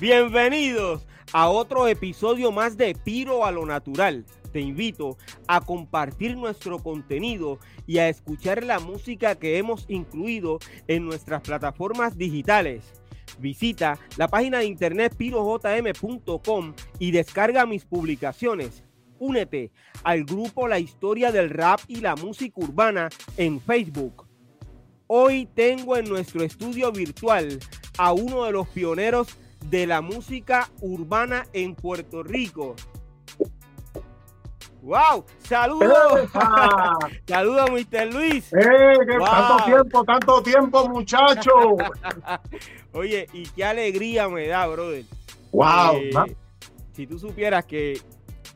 Bienvenidos a otro episodio más de Piro a lo Natural. Te invito a compartir nuestro contenido y a escuchar la música que hemos incluido en nuestras plataformas digitales. Visita la página de internet pirojm.com y descarga mis publicaciones. Únete al grupo La Historia del Rap y la Música Urbana en Facebook. Hoy tengo en nuestro estudio virtual a uno de los pioneros de la música urbana en Puerto Rico. ¡Wow! ¡Saludos! ¡Saludos, Mr. Luis! ¡Eh! ¡Tanto tiempo, tanto tiempo, muchacho! Oye, y qué alegría me da, brother. ¡Wow! Eh, si tú supieras que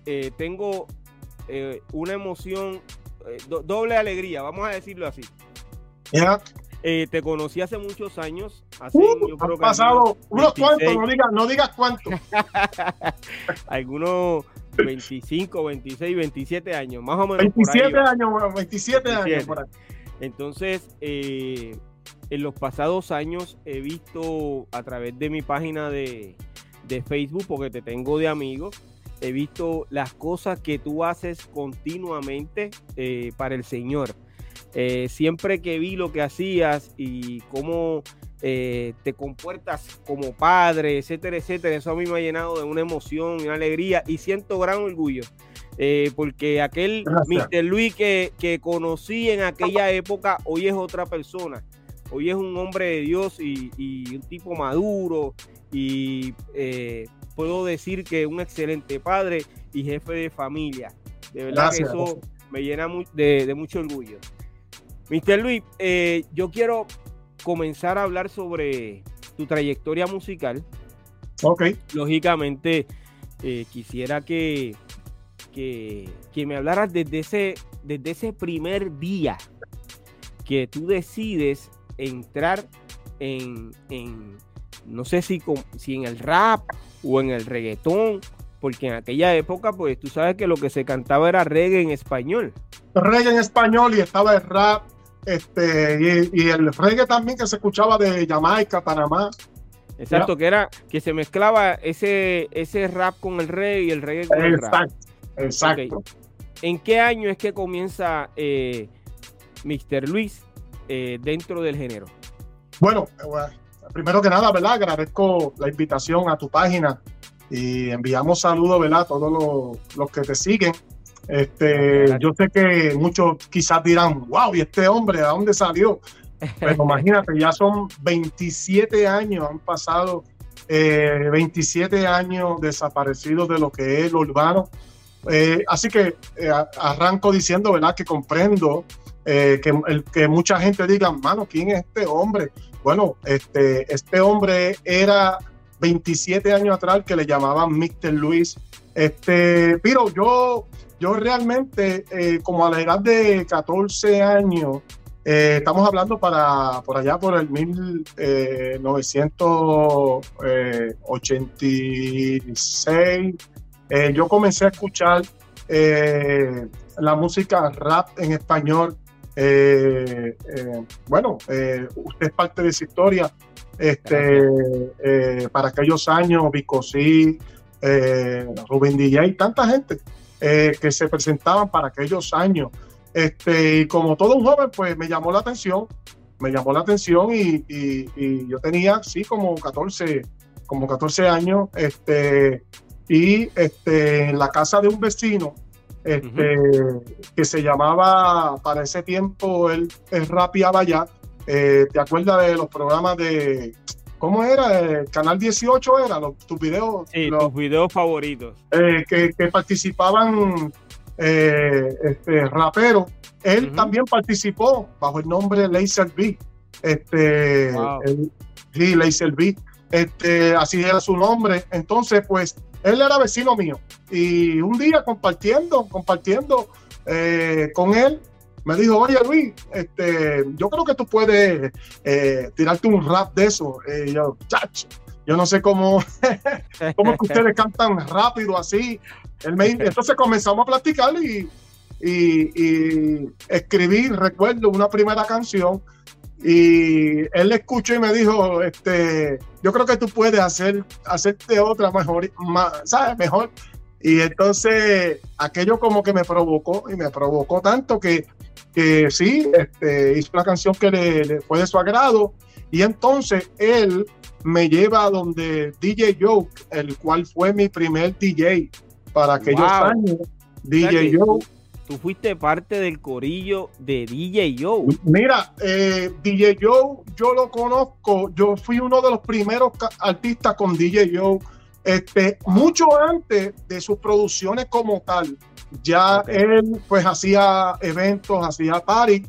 eh, tengo eh, una emoción, do doble alegría, vamos a decirlo así. Yeah. Eh, te conocí hace muchos años. Hace, Uh, han pasado unos cuantos, no digas, no digas cuántos. algunos 25, 26, 27 años, más o menos. por 27 ahí va. años, bueno, 27, años 27. por ahí. Entonces, eh, en los pasados años he visto a través de mi página de, de Facebook, porque te tengo de amigo, he visto las cosas que tú haces continuamente eh, para el Señor. Eh, siempre que vi lo que hacías y cómo eh, te comportas como padre, etcétera, etcétera, eso a mí me ha llenado de una emoción y una alegría y siento gran orgullo. eh, porque aquel Gracias. Mr. Luis que, que conocí en aquella época, hoy es otra persona. Hoy es un hombre de Dios y, y un tipo maduro y eh, puedo decir que un excelente padre y jefe de familia. De verdad Gracias, que eso me llena de mucho orgullo. Mr. Luis, eh, yo quiero comenzar a hablar sobre tu trayectoria musical. Ok. Lógicamente, eh, quisiera que, que, que me hablaras desde ese, desde ese primer día que tú decides entrar en, en no sé si, con- si en el rap o en el reggaetón, porque en aquella época, pues tú sabes que lo que se cantaba era reggae en español. Reggae en español y estaba el rap. Este, y, y el reggae también que se escuchaba de Jamaica, Panamá. Exacto, que era que se mezclaba ese, ese rap con el reggae y el reggae con el rap. Exacto. ¿En qué año es que comienza eh, Mr. Luis eh, dentro del género? Bueno, eh, bueno, primero que nada, ¿verdad? Agradezco la invitación a tu página y enviamos saludos, ¿verdad? A todos los, los que te siguen. Este, yo sé que muchos quizás dirán, wow, ¿y este hombre de dónde salió? Pero imagínate, ya son 27 años, han pasado eh, 27 años desaparecidos de lo que es lo urbano. Eh, así que eh, arranco diciendo, ¿verdad? Que comprendo eh, que, el, que mucha gente diga, mano, ¿quién es este hombre? Bueno, este, este hombre era 27 años atrás que le llamaban Mr. Luis. Este, pero yo, yo realmente, eh, como a la edad de 14 años, eh, estamos hablando para por allá por el eh, 1986. eh, yo comencé a escuchar la música rap en español. Bueno, usted es parte de esa historia. Este, para aquellos años, Vico C, eh, Rubén DJ, tanta gente eh, que se presentaban para aquellos años. Este, y como todo un joven, pues me llamó la atención, me llamó la atención y, y- y yo tenía, sí, como 14, como 14 años, este, y este, en la casa de un vecino, este, que se llamaba, para ese tiempo, él, él rapeaba ya, eh, ¿te acuerdas de los programas de, ¿cómo era? El Canal 18 era, los, tus videos, Sí, los- tus videos favoritos. eh, que, que participaban eh, este, raperos. Él también participó bajo el nombre Laser B. Este, sí, Laser Beat, este, así era su nombre. Entonces, pues, él era vecino mío. Y un día compartiendo, compartiendo eh, con él, me dijo, oye Luis, este, yo creo que tú puedes eh, tirarte un rap de eso. Y yo, chacho, yo no sé cómo, cómo que ustedes cantan rápido así. entonces comenzamos a platicar y, y, escribí, recuerdo, una primera canción y él le escuchó y me dijo, este, yo creo que tú puedes hacer, hacerte otra mejor, ¿sabes? Mejor. Y entonces aquello como que me provocó y me provocó tanto que, que sí, este, hizo una canción que le, fue de su agrado y entonces él me lleva a donde DJ Joke, el cual fue mi primer DJ para aquellos años. DJ Joke tú fuiste parte del corillo de DJ Joe. Mira, eh, DJ Joe, yo lo conozco, yo fui uno de los primeros artistas con DJ Joe, este, mucho antes de sus producciones como tal. Ya él pues hacía eventos, hacía party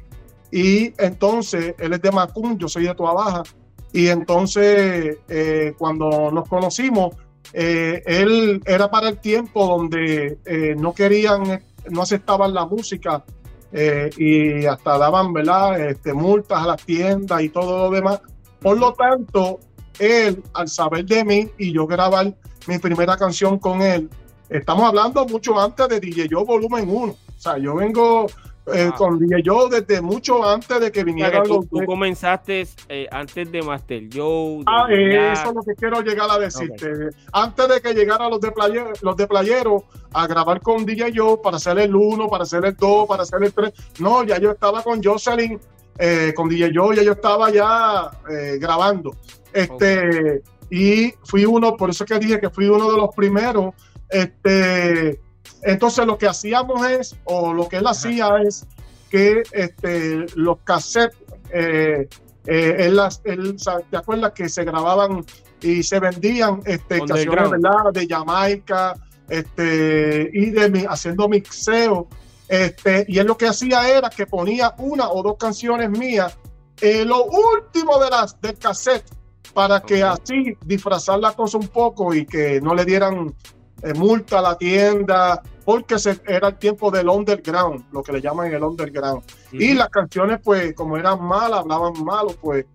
y entonces él es de Macún, yo soy de Tua Baja y entonces eh, cuando nos conocimos, eh, él era para el tiempo donde no querían no aceptaban la música eh, y hasta daban ¿verdad? Este, multas a las tiendas y todo lo demás. Por lo tanto, él, al saber de mí y yo grabar mi primera canción con él, estamos hablando mucho antes de DJ Yo Volumen 1. O sea, yo vengo eh, con DJ Joe desde mucho antes de que vinieran tú, los. Tú comenzaste eh, antes de Master Joe. ah, eso es lo que quiero llegar a decirte. Antes de que llegaran los de, playero, los de Playero a grabar con DJ Joe para hacer el 1, para hacer el 2, para hacer el 3. No, ya yo estaba con Jocelyn, eh, con DJ Joe, ya yo estaba ya grabando. Este, Y fui uno, por eso que dije que fui uno de los primeros. Este entonces lo que hacíamos es, o lo que él hacía es que este, los cassettes, eh, eh, él, él, ¿te acuerdas que se grababan y se vendían este, canciones de Jamaica este, y de haciendo mixeo? Este, y él lo que hacía era que ponía una o dos canciones mías en lo último de las, del cassette para que así disfrazar la cosa un poco y que no le dieran eh, multa a la tienda, porque se, era el tiempo del underground, lo que le llaman el underground. Y las canciones, pues, como eran malas, hablaban malo, pues,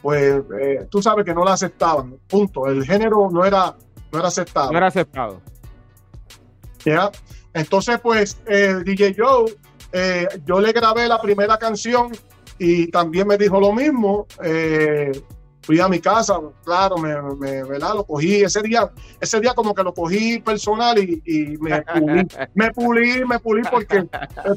pues eh, tú sabes que no la aceptaban. Punto. El género no era, no era aceptado. No era aceptado. ¿Ya? Entonces, pues, el DJ Joe, eh, yo le grabé la primera canción y también me dijo lo mismo. Fui a mi casa, claro, me, me ¿verdad? Lo cogí ese día, ese día como que lo cogí personal y, me pulí, me pulí, me pulí porque eh,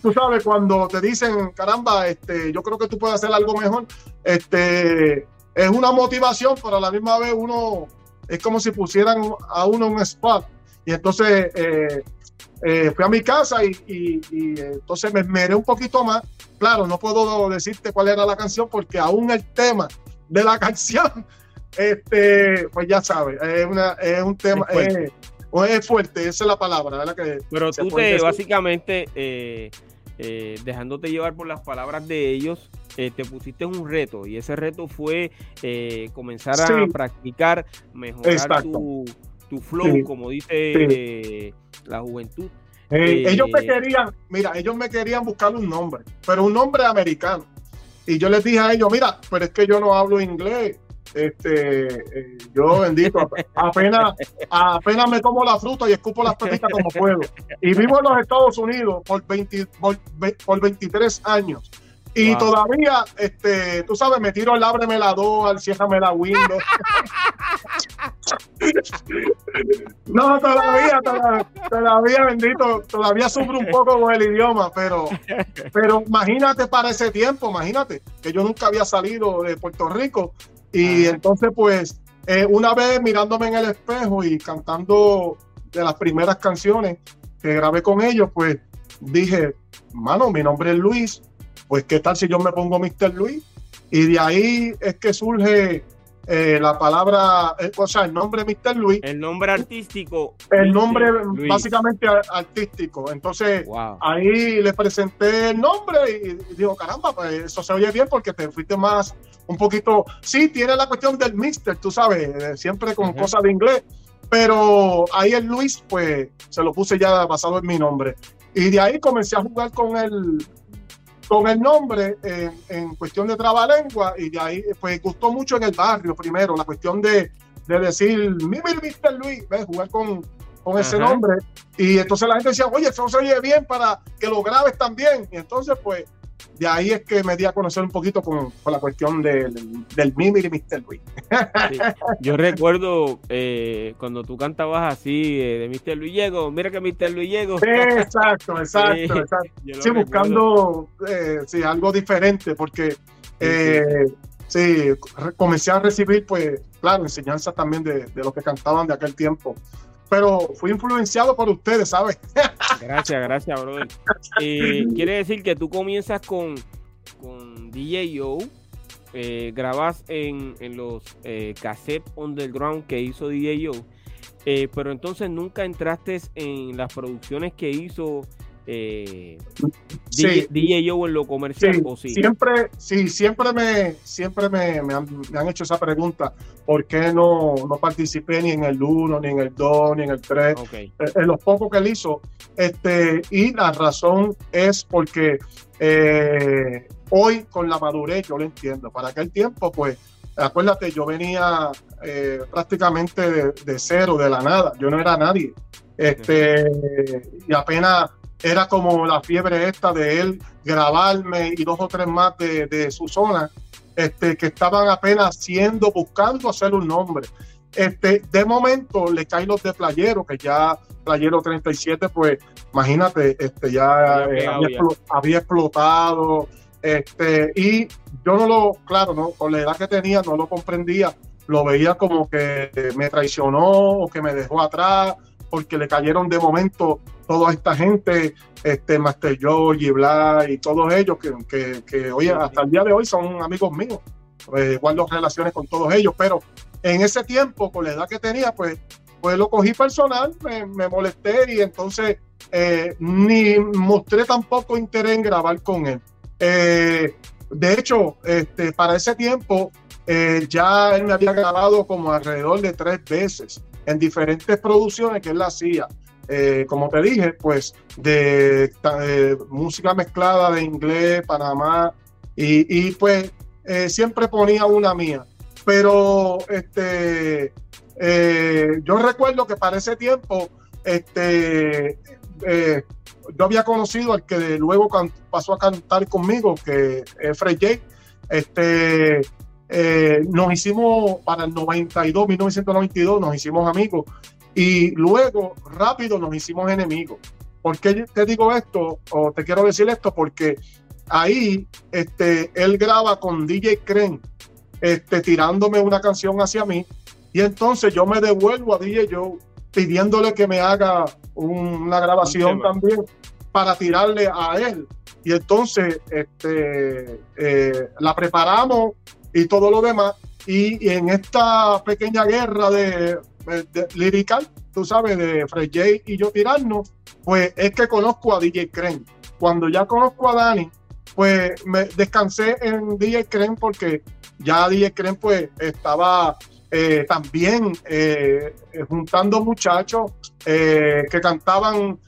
tú sabes, cuando te dicen, caramba, este, yo creo que tú puedes hacer algo mejor, este, es una motivación, pero a la misma vez uno, es como si pusieran a uno un spot. Y entonces eh, eh, fui a mi casa y, y, entonces me esmeré un poquito más. Claro, no puedo decirte cuál era la canción porque aún el tema de la canción, este, pues ya sabes, es, una, es un tema, es fuerte. esa es la palabra, ¿verdad? Que Pero tú te, básicamente, eh, eh, dejándote llevar por las palabras de ellos, eh, te pusiste un reto y ese reto fue comenzar a practicar, mejorar tu, tu, flow, como dice la juventud. ellos me querían, mira, ellos me querían buscar un nombre, pero un nombre americano. Y yo les dije a ellos, mira, pero es que yo no hablo inglés. Este, eh, yo bendito, apenas, apenas me como la fruta y escupo las pepitas como puedo. Y vivo en los Estados Unidos por, 20, por, 23 años. Y todavía, este, tú sabes, me tiro al ábreme la door, al ciérrame la window. no, todavía, todavía, bendito, todavía sufro un poco con el idioma, pero, pero imagínate para ese tiempo, imagínate, que yo nunca había salido de Puerto Rico. Y entonces, pues, eh, una vez mirándome en el espejo y cantando de las primeras canciones que grabé con ellos, pues dije, mano, mi nombre es Luis, pues qué tal si yo me pongo Mr. Luis y de ahí es que surge eh, la palabra, eh, o sea, el nombre Mr. Luis. El nombre artístico. El nombre básicamente artístico. Entonces, ahí le presenté el nombre y, digo, caramba, pues eso se oye bien porque te fuiste más un poquito, sí, tiene la cuestión del mister, tú sabes, siempre con cosas de inglés, pero ahí el Luis, pues se lo puse ya basado en mi nombre. Y de ahí comencé a jugar con el, con el nombre en cuestión de trabalengua y de ahí pues gustó mucho en el barrio primero la cuestión de, de decir mi Mr. Luis, ¿ves? jugar con, con ese nombre y entonces la gente decía, oye, eso se oye bien para que lo grabes también y entonces pues de ahí es que me di a conocer un poquito con, la cuestión del, del Mimi y Mr. Luis. Yo recuerdo eh, cuando tú cantabas así eh, de Mr. Luis Llego, mira que Mr. Luis Llego. exacto, exacto, exacto. Sí, buscando eh, sí, algo diferente, porque sí, comencé a recibir, pues, claro, enseñanzas también de, de los que cantaban de aquel tiempo pero fui influenciado por ustedes, ¿sabes? Gracias, gracias, brother. Eh, quiere decir que tú comienzas con, con DJ O, eh, grabas en, en los eh, cassettes underground que hizo DJ O, eh, pero entonces nunca entraste en las producciones que hizo eh, DJ, Joe en lo comercial Siempre, sí, siempre me, siempre me, han, hecho esa pregunta, ¿por qué no, no participé ni en el 1, ni en el 2, ni en el 3? Eh, en los pocos que él hizo. Este, y la razón es porque eh, hoy con la madurez yo lo entiendo. Para aquel tiempo, pues, acuérdate, yo venía eh, prácticamente de, de, cero, de la nada. Yo no era nadie. Este, y apenas era como la fiebre esta de él grabarme y dos o tres más de, su zona, este, que estaban apenas haciendo, buscando hacer un nombre. Este, de momento le caen los de Playero, que ya Playero 37, pues imagínate, este, ya, había, explotado, este, y yo no lo, claro, no, con la edad que tenía no lo comprendía, lo veía como que me traicionó o que me dejó atrás, porque le cayeron de momento toda esta gente, este Master George y Bla y todos ellos que, que, que hoy, hasta el día de hoy son amigos míos. Eh, guardo relaciones con todos ellos, pero en ese tiempo, con la edad que tenía, pues, pues lo cogí personal, me, molesté y entonces eh, ni mostré tampoco interés en grabar con él. Eh, de hecho, este, para ese tiempo ya él me había grabado como alrededor de tres veces en diferentes producciones que él hacía. Eh, como te dije, pues de, música mezclada de inglés, Panamá, y, pues eh, siempre ponía una mía. Pero este, eh, yo recuerdo que para ese tiempo, este, yo había conocido al que luego pasó a cantar conmigo, que es Fred J. Este, nos hicimos para el 92, 1992, nos hicimos amigos y luego, rápido, nos hicimos enemigos. ¿Por qué te digo esto? O te quiero decir esto, porque ahí este, él graba con DJ Cren, este, tirándome una canción hacia mí. Y entonces yo me devuelvo a DJ Joe pidiéndole que me haga una grabación también para tirarle a él. Y entonces este, eh, la preparamos y todo lo demás. y en esta pequeña guerra de lirical, tú sabes, de Fred J y yo tirarnos, pues es que conozco a DJ Cren. Cuando ya conozco a Dani, pues me descansé en DJ Cren porque ya DJ Cren pues estaba eh, también eh, juntando muchachos eh, que cantaban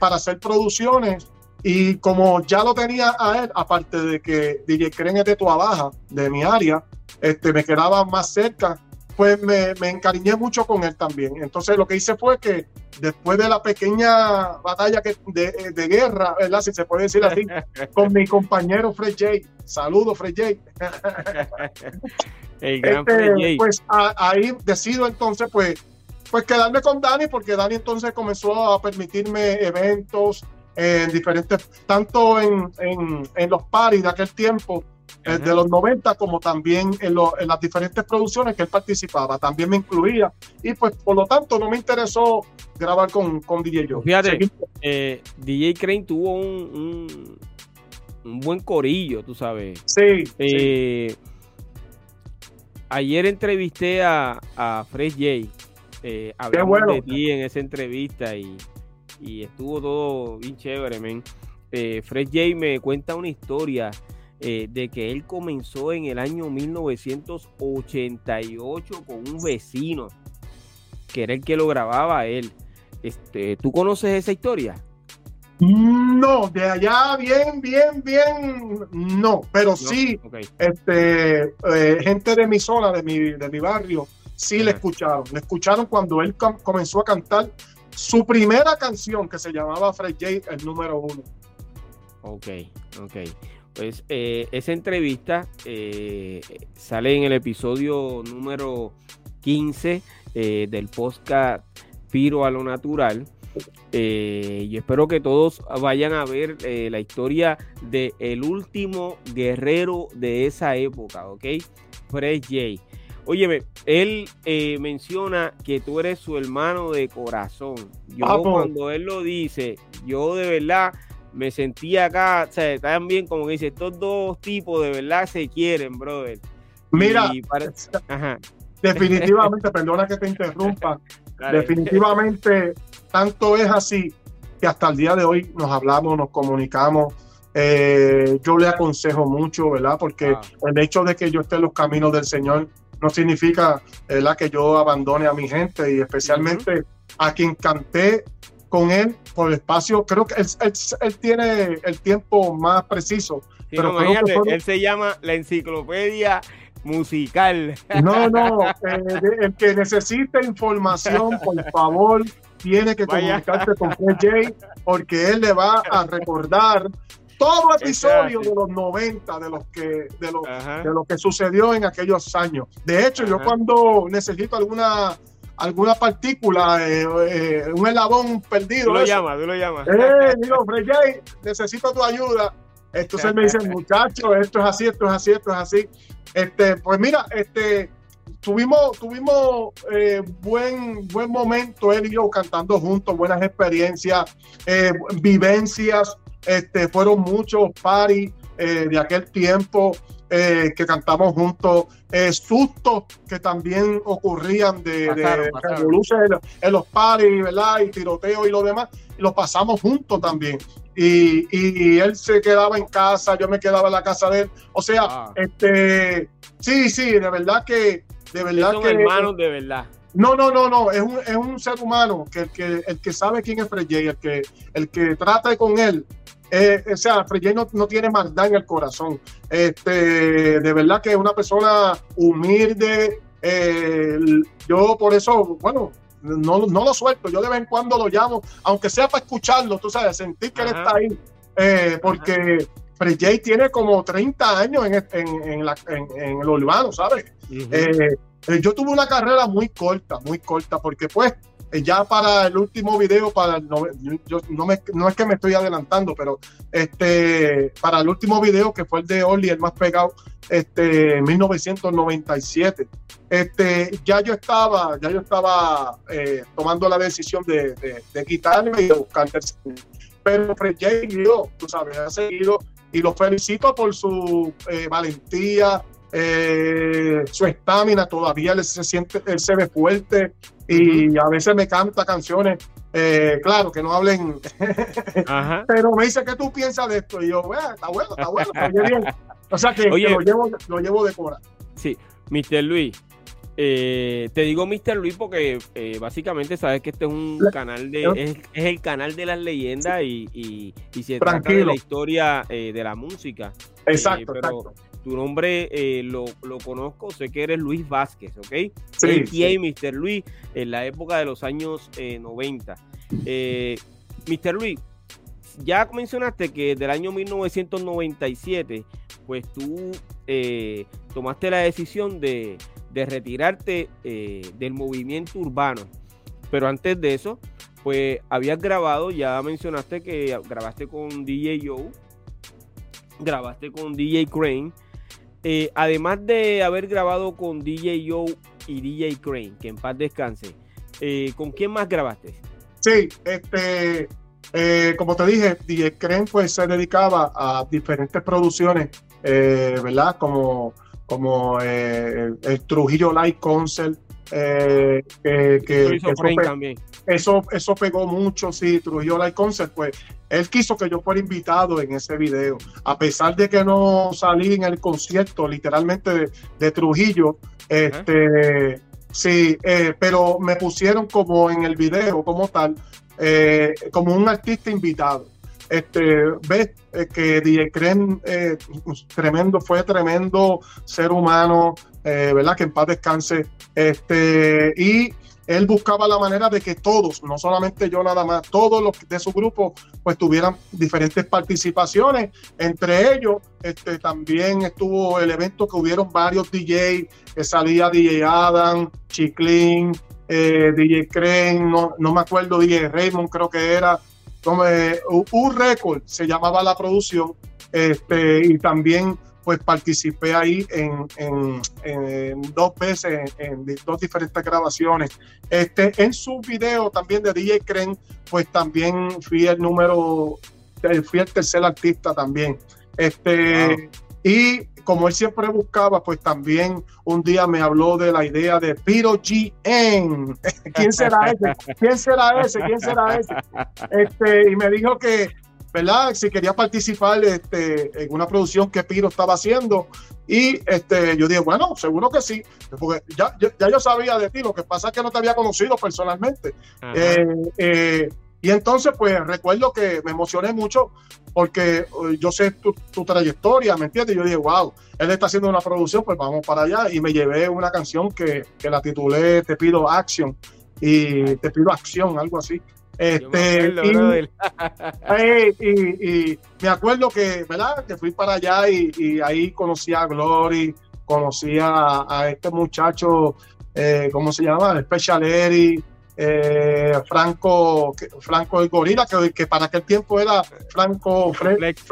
para hacer producciones y como ya lo tenía a él, aparte de que DJ Cren es de Tua Baja, de mi área, este, me quedaba más cerca pues me, encariñé mucho con él también. Entonces lo que hice fue que después de la pequeña batalla que, de, guerra, ¿verdad? Si se puede decir así, con mi compañero Fred J. Saludos, Fred J. Este, pues ahí decido entonces, pues, pues quedarme con Dani, porque Dani entonces comenzó a permitirme eventos en diferentes, tanto en, en, en los paris de aquel tiempo, eh, de los 90, como también en, las diferentes producciones que él participaba. También me incluía. Y pues, por lo tanto, no me interesó grabar con, con DJ Joe. Fíjate, eh, DJ Crane tuvo un, un, buen corillo, tú sabes. Sí. Eh, ayer entrevisté a, a Fresh J. Eh, hablamos de ti en esa entrevista y, y estuvo todo bien chévere, men. Fresh J me cuenta una historia eh, de que él comenzó en el año 1988 con un vecino, que era el que lo grababa a él. Este, ¿Tú conoces esa historia? No, de allá bien, bien, bien, no, pero sí, este, eh, gente de mi zona, de mi, de mi barrio, sí le escucharon. Le escucharon cuando él comenzó a cantar su primera canción que se llamaba Fred J, el número uno. Ok, ok. Pues eh, esa entrevista eh, sale en el episodio número 15 del podcast Piro a lo Natural. Eh, y espero que todos vayan a ver eh, la historia de el último guerrero de esa época, ¿ok? Fred J. Óyeme, él eh, menciona que tú eres su hermano de corazón. Yo cuando él lo dice, yo de verdad me sentía acá, o sea, también como que dice, estos dos tipos de verdad se quieren, brother. Mira, definitivamente, perdona que te interrumpa, definitivamente tanto es así que hasta el día de hoy nos hablamos, nos comunicamos. Eh, yo le aconsejo mucho, ¿verdad? Porque ah. el hecho de que yo esté en los caminos del Señor no significa ¿verdad? que yo abandone a mi gente y especialmente a quien canté con él por el espacio. Creo que él, tiene el tiempo más preciso. pero él se llama la enciclopedia musical. No, no, eh, el que necesite información, por favor, tiene que comunicarse con PJ porque él le va a recordar todo episodio de los 90 de los que de lo, de lo que sucedió en aquellos años. De hecho, yo cuando necesito alguna alguna partícula, eh, eh, un eslabón perdido. Tú lo llamas, tú lo llamas. Eh, digo, necesito tu ayuda. Entonces me dicen, muchachos, esto es así, esto es así, esto es así. Este, pues mira, este, tuvimos, tuvimos eh, buen, buen momento él y yo cantando juntos, buenas experiencias, eh, vivencias, este, fueron muchos paris eh, de aquel tiempo que cantamos juntos, sustos que también ocurrían de, de En, los paris, ¿verdad? Y tiroteo y lo demás, y los pasamos juntos también. Y, y, él se quedaba en casa, yo me quedaba en la casa de él. O sea, ah. este, sí, sí, de verdad que de verdad son hermanos de verdad. No, no, no, no, es un, es un ser humano que el, que el que sabe quién es Freyé, el que, el que trata con él, eh, o sea, Freyé no, no, tiene maldad en el corazón. Este, de verdad que es una persona humilde. Eh, yo por eso, bueno, no, no, lo suelto, yo de vez en cuando lo llamo, aunque sea para escucharlo, tú sabes, sentir que él está ahí, eh, porque Freyé tiene como 30 años en, en, en, la, en, el urbano, ¿sabes? Yo tuve una carrera muy corta, muy corta, porque pues ya para el último video, para no, yo, no, me, no, es que me estoy adelantando, pero este, para el último video que fue el de Oli, el más pegado, este, 1997, este, ya yo estaba, ya yo estaba tomando la decisión de, de, quitarme y de buscar pero Freyé yo, tú sabes, ha seguido y lo felicito por su valentía, eh, su estamina, todavía él se siente, él se ve fuerte y a veces me canta canciones, eh, claro, que no hablen, pero me dice, ¿qué tú piensas de esto? Y yo, está bueno, está bueno, bien. O sea que, lo, llevo, lo llevo de cora. Sí, Mr. Luis, eh, te digo Mr. Luis porque eh, básicamente sabes que este es un canal de es, el canal de las leyendas y, y, se trata de la historia de la música. Exacto, exacto tu nombre eh, lo, conozco, sé que eres Luis Vázquez, ¿ok? Sí. sí. Mr. Luis en la época de los años 90. Eh, Mr. Luis, ya mencionaste que del año 1997, pues tú eh, tomaste la decisión de, de retirarte del movimiento urbano. Pero antes de eso, pues habías grabado, ya mencionaste que grabaste con DJ Joe, grabaste con DJ Crane, eh, además de haber grabado con DJ Joe y DJ Crane, que en paz descanse, eh, ¿con quién más grabaste? Sí, este, eh, como te dije, DJ Crane pues se dedicaba a diferentes producciones, ¿verdad? Como, como el Trujillo Light Concert, que, hizo Crane también. Eso, eso pegó mucho, sí, Trujillo Live Concert, pues él quiso que yo fuera invitado en ese video, a pesar de que no salí en el concierto literalmente de, Trujillo, este, sí, eh, pero me pusieron como en el video, como tal, eh, como un artista invitado. Este, ves eh, que DJ Cren, tremendo, fue tremendo ser humano, ¿verdad? Que en paz descanse. Este, y él buscaba la manera de que todos, no solamente yo nada más, todos los de su grupo, pues tuvieran diferentes participaciones. Entre ellos, este, también estuvo el evento que hubieron varios DJ, que salía DJ Adam, Chiclin, eh, DJ Crane, no, me acuerdo, DJ Raymond creo que era, eh, un récord se llamaba la producción, este, y también pues participé ahí en, dos veces, en, dos diferentes grabaciones. Este, en su video también de DJ Cren, pues también fui el número, eh, fui el tercer artista también. Este, Y como él siempre buscaba, pues también un día me habló de la idea de Piro GN. ¿Quién será ese? ¿Quién será ese? ¿Quién será ese? Este, y me dijo que ¿verdad? Si quería participar este, en una producción que Piro estaba haciendo. Y este, yo dije, bueno, seguro que sí, porque ya, ya, yo sabía de ti, lo que pasa es que no te había conocido personalmente. Eh, eh, y entonces, pues recuerdo que me emocioné mucho porque eh, yo sé tu, tu, trayectoria, ¿me entiendes? Yo dije, wow, él está haciendo una producción, pues vamos para allá. Y me llevé una canción que, que la titulé Te pido action y Te pido acción, algo así. Este, y, me acuerdo que, ¿verdad? Que fui para allá y, ahí conocí a Glory, conocí a, este muchacho, eh, ¿cómo se llama? Special Eri, eh, Franco, Franco el Gorila, que, para aquel tiempo era Franco Flex.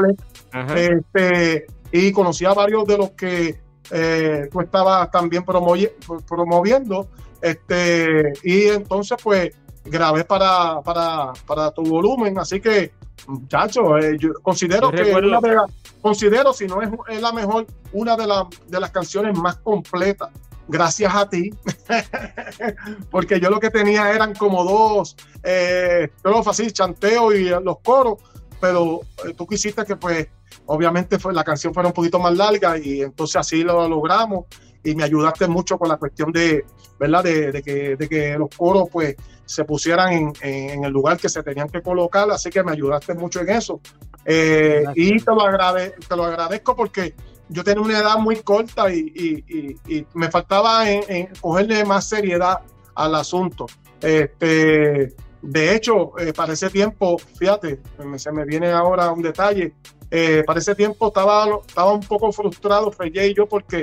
Este, y conocí a varios de los que eh, tú estabas también promoviendo. Este, y entonces, pues, grabé para, para, para tu volumen, así que muchachos, eh, yo considero que una de considero si no es, es, la mejor, una de, de las canciones más completas, gracias a ti, porque yo lo que tenía eran como dos, eh, fácil, chanteo y los coros, pero eh, tú quisiste que pues obviamente fue, la canción fuera un poquito más larga y entonces así lo logramos y me ayudaste mucho con la cuestión de, ¿verdad? De, que, de que los coros pues se pusieran en, en, el lugar que se tenían que colocar, así que me ayudaste mucho en eso. Eh, y te lo, agrade, te lo agradezco porque yo tenía una edad muy corta y, y, y, me faltaba en, cogerle más seriedad al asunto. Este, de hecho, eh, para ese tiempo, fíjate, se me viene ahora un detalle, eh, para ese tiempo estaba, estaba un poco frustrado, Freye y yo, porque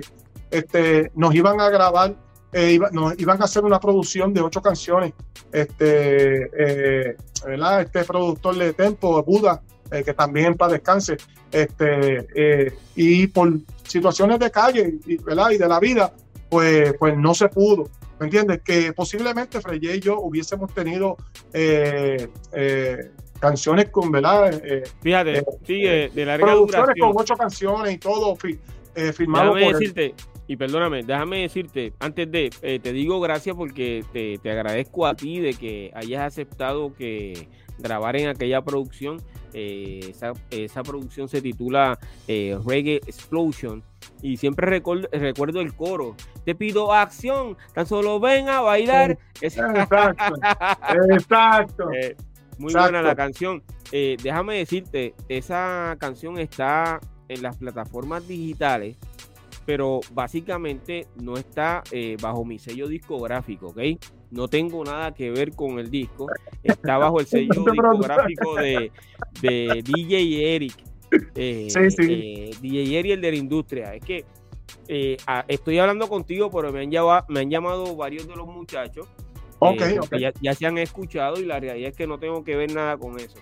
este, nos iban a grabar, eh, nos iban a hacer una producción de ocho canciones. Este, eh, ¿verdad? este productor de Tempo, Buda, eh, que también para descanse, este, y por situaciones de calle y, ¿verdad? y de la vida, pues, pues no se pudo. ¿Me entiendes? Que posiblemente Freye y yo hubiésemos tenido canciones con, ¿verdad? Fíjate, sigue de larga producciones con ocho canciones y todo firmado por decirte, y perdóname, déjame decirte, antes de, eh, te digo gracias porque te, te, agradezco a ti de que hayas aceptado que grabar en aquella producción. Eh, esa, esa, producción se titula eh, Reggae Explosion. Y siempre recuerdo, recuerdo el coro. Te pido acción, tan solo ven a bailar. Exacto. Exacto. muy buena la canción. déjame decirte, esa canción está en las plataformas digitales pero básicamente no está eh, bajo mi sello discográfico, ¿ok? No tengo nada que ver con el disco, está bajo el sello discográfico de, DJ Eric. Eh, sí, sí. Eh, DJ Eric, el de la industria. Es que estoy hablando contigo, pero me han, llamado, me han llamado varios de los muchachos. Okay, Ya, ya, se han escuchado y la realidad es que no tengo que ver nada con eso.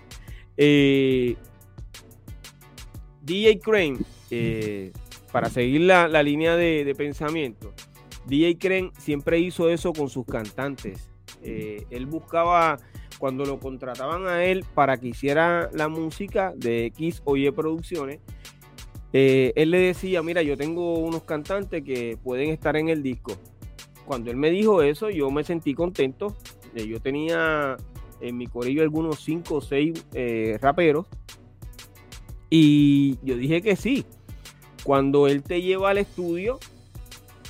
DJ Crane, para seguir la, línea de, pensamiento, DJ Kren siempre hizo eso con sus cantantes. Eh, él buscaba, cuando lo contrataban a él para que hiciera la música de X o Y Producciones, eh, él le decía, mira, yo tengo unos cantantes que pueden estar en el disco. Cuando él me dijo eso, yo me sentí contento. Eh, yo tenía en mi corillo algunos cinco o seis eh, raperos. Y yo dije que sí. Cuando él te lleva al estudio,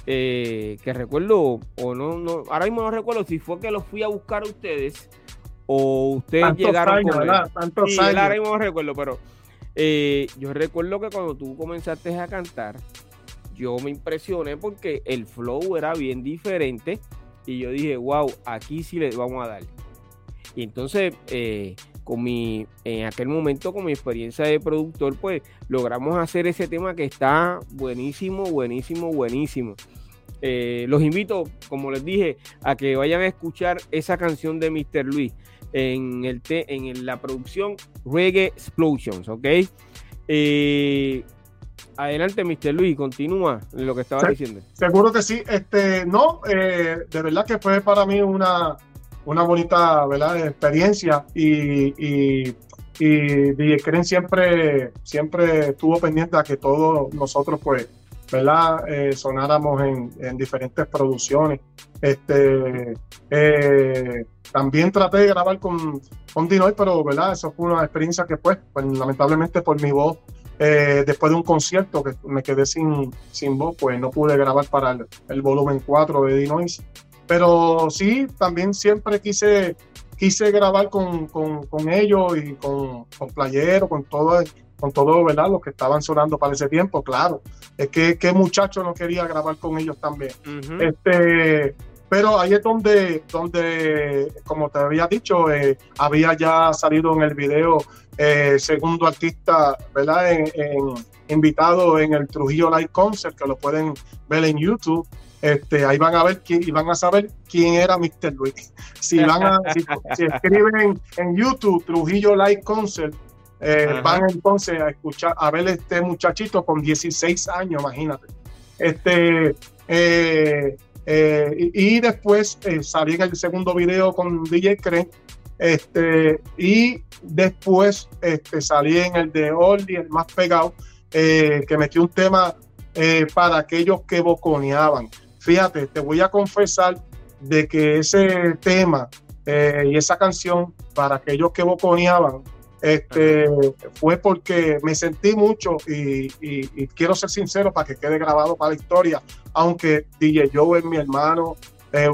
eh, que recuerdo, o no, no, ahora mismo no recuerdo si fue que los fui a buscar a ustedes o ustedes llegaron con él. Sí, ahora mismo no recuerdo, pero eh, yo recuerdo que cuando tú comenzaste a cantar, yo me impresioné porque el flow era bien diferente y yo dije, wow, aquí sí le vamos a dar. Y entonces, eh, con mi, en aquel momento, con mi experiencia de productor, pues logramos hacer ese tema que está buenísimo, buenísimo, buenísimo. Eh, los invito, como les dije, a que vayan a escuchar esa canción de Mr. Luis en, el en la producción Reggae Explosions, ¿ok? Eh, adelante, Mr. Luis, continúa lo que estaba diciendo. Seguro que sí. Este, no, eh, de verdad que fue para mí una, una bonita ¿verdad? experiencia y, y, y DJ siempre, siempre estuvo pendiente a que todos nosotros pues ¿verdad? Eh, sonáramos en, en, diferentes producciones. Este, eh, también traté de grabar con, con Dinoy, pero ¿verdad? eso fue una experiencia que pues, pues lamentablemente por mi voz, eh, después de un concierto que me quedé sin, sin voz, pues no pude grabar para el, el volumen 4 de Dinoy. Pero sí, también siempre quise, quise grabar con, con, con ellos y con, con Playero, con todo, con todo, ¿verdad? Los que estaban sonando para ese tiempo, claro. Es que qué muchacho no quería grabar con ellos también. Este, pero ahí es donde, donde como te había dicho, eh, había ya salido en el video eh, segundo artista, ¿verdad? En, invitado en el Trujillo Live Concert, que lo pueden ver en YouTube. Este, ahí van a ver quién, y van a saber quién era Mr. Luis. Si van a, si, escriben en YouTube Trujillo Live Concert, eh, van entonces a escuchar, a ver este muchachito con 16 años, imagínate. Este, eh, eh, y, después salí en el segundo video con DJ Cren. Este, y después este, salí en el de Oldie, el más pegado, que metí un tema para aquellos que boconeaban. Fíjate, te voy a confesar de que ese tema y esa canción, para aquellos que boconeaban, este, fue porque me sentí mucho y, quiero ser sincero para que quede grabado para la historia, aunque DJ Joe es mi hermano, eh,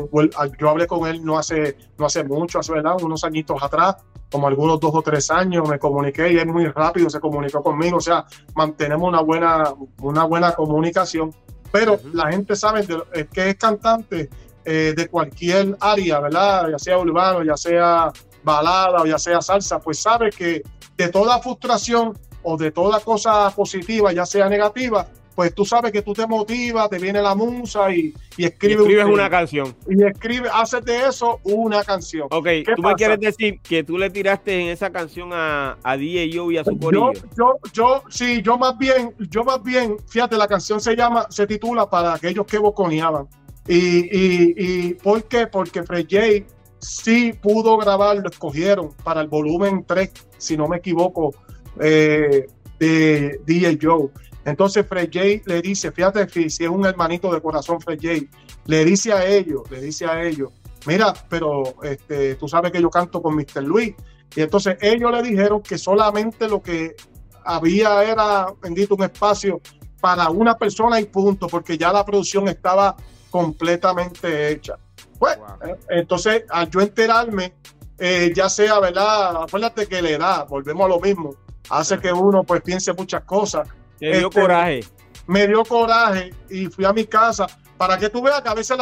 yo hablé con él no hace, no hace mucho, hace ¿verdad? unos añitos atrás, como algunos dos o tres años, me comuniqué y él muy rápido se comunicó conmigo, o sea, mantenemos una buena, una buena comunicación, pero la gente sabe que es cantante eh, de cualquier área, ¿verdad? Ya sea urbano, ya sea balada o ya sea salsa, pues sabe que de toda frustración o de toda cosa positiva, ya sea negativa, pues tú sabes que tú te motivas, te viene la musa y, y escribes, una canción. Y escribe, haces de eso una canción. Ok, tú me quieres decir que tú le tiraste en esa canción a, a Joe y a su corillo. Yo, yo, yo, sí, yo más bien, yo más bien, fíjate, la canción se llama, se titula Para aquellos que boconeaban. Y, y, y ¿por qué? Porque Fred J sí pudo grabar, lo escogieron para el volumen 3, si no me equivoco, eh, de DJ Joe. Entonces Fred J le dice, fíjate si es un hermanito de corazón Fred J, le dice a ellos, le dice a ellos, mira, pero este, tú sabes que yo canto con Mr. Luis. Y entonces ellos le dijeron que solamente lo que había era, bendito, un espacio para una persona y punto, porque ya la producción estaba completamente hecha. Pues, eh, entonces, al yo enterarme, eh, ya sea, ¿verdad? Acuérdate que la edad, volvemos a lo mismo, hace que uno pues piense muchas cosas. Me dio este, coraje. Me dio coraje y fui a mi casa para que tú veas que a veces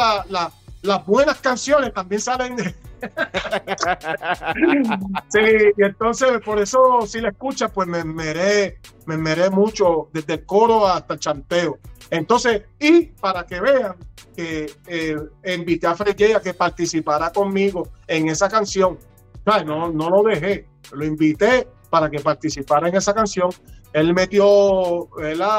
las buenas canciones también salen de... sí, y entonces por eso si la escuchas, pues me meré, me meré mucho desde el coro hasta el chanteo. Entonces, y para que vean que eh, invité a Fred a que participara conmigo en esa canción. No, no lo dejé, lo invité para que participara en esa canción. Él metió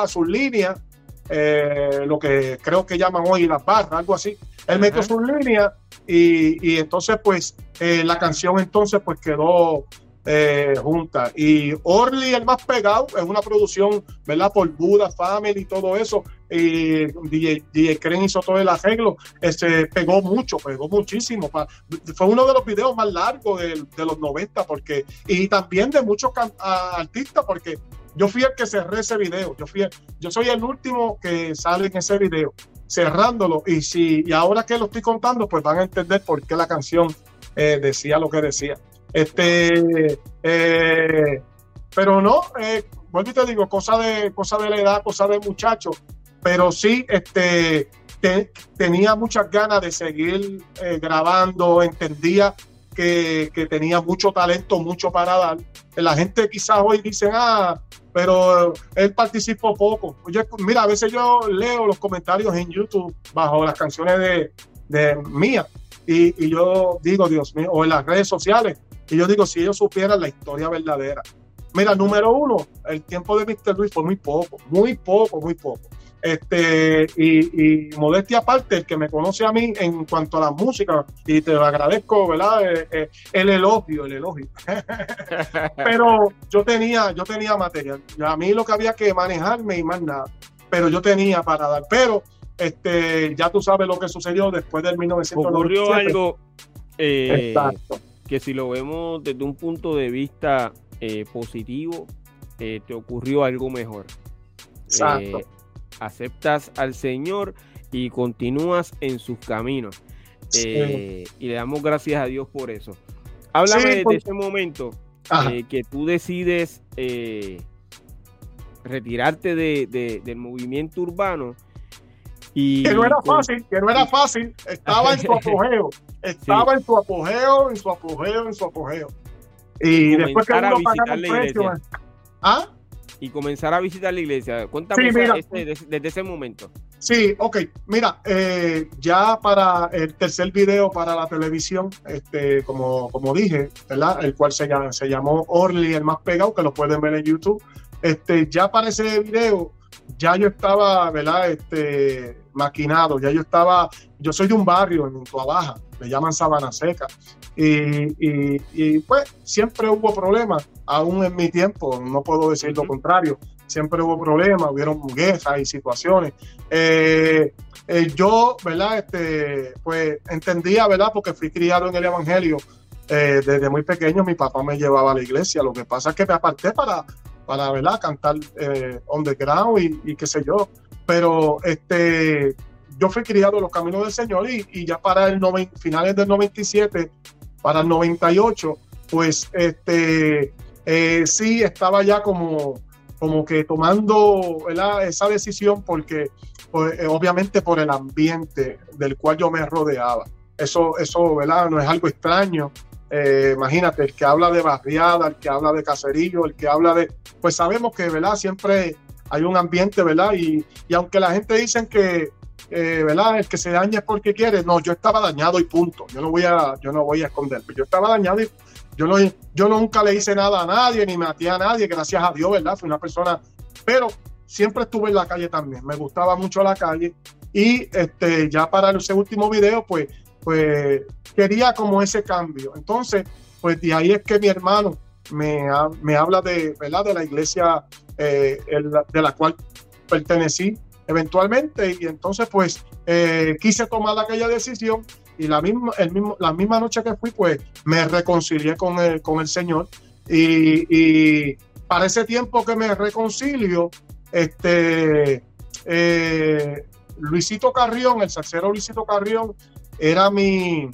sus líneas, eh, lo que creo que llaman hoy las barras, algo así. Él metió sus líneas y, y, entonces pues eh, la canción entonces pues quedó eh, juntas. Y Orly, el más pegado, es una producción, ¿verdad? Por Buda, Family y todo eso. Y DJ, DJ Kren hizo todo el arreglo. Este, pegó mucho, pegó muchísimo. Fue uno de los videos más largos de, los 90, porque, y también de muchos artistas, porque yo fui el que cerré ese video. Yo, fui yo soy el último que sale en ese video, cerrándolo. Y, si, y ahora que lo estoy contando, pues van a entender por qué la canción eh, decía lo que decía. Este, eh, pero no, eh, bueno, te digo, cosa de, cosa de la edad, cosa de muchacho, pero sí, este, tenía muchas ganas de seguir eh, grabando, entendía que, tenía mucho talento, mucho para dar. La gente quizás hoy dice, ah, pero él participó poco. mira, a veces yo leo los comentarios en YouTube bajo las canciones de, de mía y, y, yo digo, Dios mío, o en las redes sociales, y yo digo, si ellos supieran la historia verdadera. Mira, número uno, el tiempo de Mr. Luis fue muy poco, muy poco, muy poco. Este, y, modestia aparte, el que me conoce a mí en cuanto a la música, y te lo agradezco, ¿verdad? Eh, eh, el elogio, el elogio. Pero yo tenía, yo tenía material. A mí lo que había que manejarme y más nada. Pero yo tenía para dar. Pero este, ya tú sabes lo que sucedió después del 1997. Ocurrió algo. Eh, Exacto que si lo vemos desde un punto de vista eh, positivo, eh, te ocurrió algo mejor. Eh, aceptas al Señor y continúas en sus caminos. Y le damos gracias a Dios por eso. Háblame de ese momento que tú decides retirarte del movimiento urbano. Y que no era fácil, que no era fácil, estaba en su apogeo estaba en su apogeo, en su apogeo, en su apogeo. Y después que uno precio. ¿Ah? Y comenzar a visitar la iglesia. Cuéntame desde, ese momento. Sí, ok. Mira, eh, ya para el tercer video para la televisión, este, como, como dije, ¿verdad? El cual se, se llamó Orly, el más pegado, que lo pueden ver en YouTube. Este, ya para ese video, ya yo estaba, ¿verdad? Este, maquinado, ya yo estaba, yo soy de un barrio en Baja me llaman Sabana Seca. Y, y, pues siempre hubo problemas, aún en mi tiempo, no puedo decir lo contrario, siempre hubo problemas, hubieron guerras y situaciones. Eh, eh, yo, ¿verdad? Este, pues entendía, ¿verdad? Porque fui criado en el Evangelio. Eh, desde muy pequeño mi papá me llevaba a la iglesia, lo que pasa es que me aparté para, para ¿verdad? cantar on the ground y, y qué sé yo, pero este, yo fui criado en los caminos del Señor y, ya para el finales del 97, para el 98, pues este, eh, sí estaba ya como, como que tomando esa decisión porque pues, eh, obviamente por el ambiente del cual yo me rodeaba. Eso, eso ¿verdad? no es algo extraño. Eh, imagínate, el que habla de barriada, el que habla de caserillo, el que habla de... Pues sabemos que, ¿verdad? Siempre hay un ambiente, ¿verdad? Y, y aunque la gente dice que eh, ¿verdad? El que se daña es porque quiere. No, yo estaba dañado y punto. Yo no voy a, yo no voy a esconderme. Yo estaba dañado y yo, no, yo nunca le hice nada a nadie, ni maté a nadie, gracias a Dios, ¿verdad? Fui una persona, pero siempre estuve en la calle también. Me gustaba mucho la calle. Y este, ya para ese último video, pues, pues quería como ese cambio. Entonces, pues de ahí es que mi hermano me, me habla de, ¿verdad? de la iglesia eh, de la cual pertenecí eventualmente y entonces pues eh, quise tomar aquella decisión y la misma, el mismo, la misma noche que fui pues me reconcilié con el, con el Señor y, para ese tiempo que me reconcilio, este, eh, Luisito Carrión, el sacero Luisito Carrión, era mi,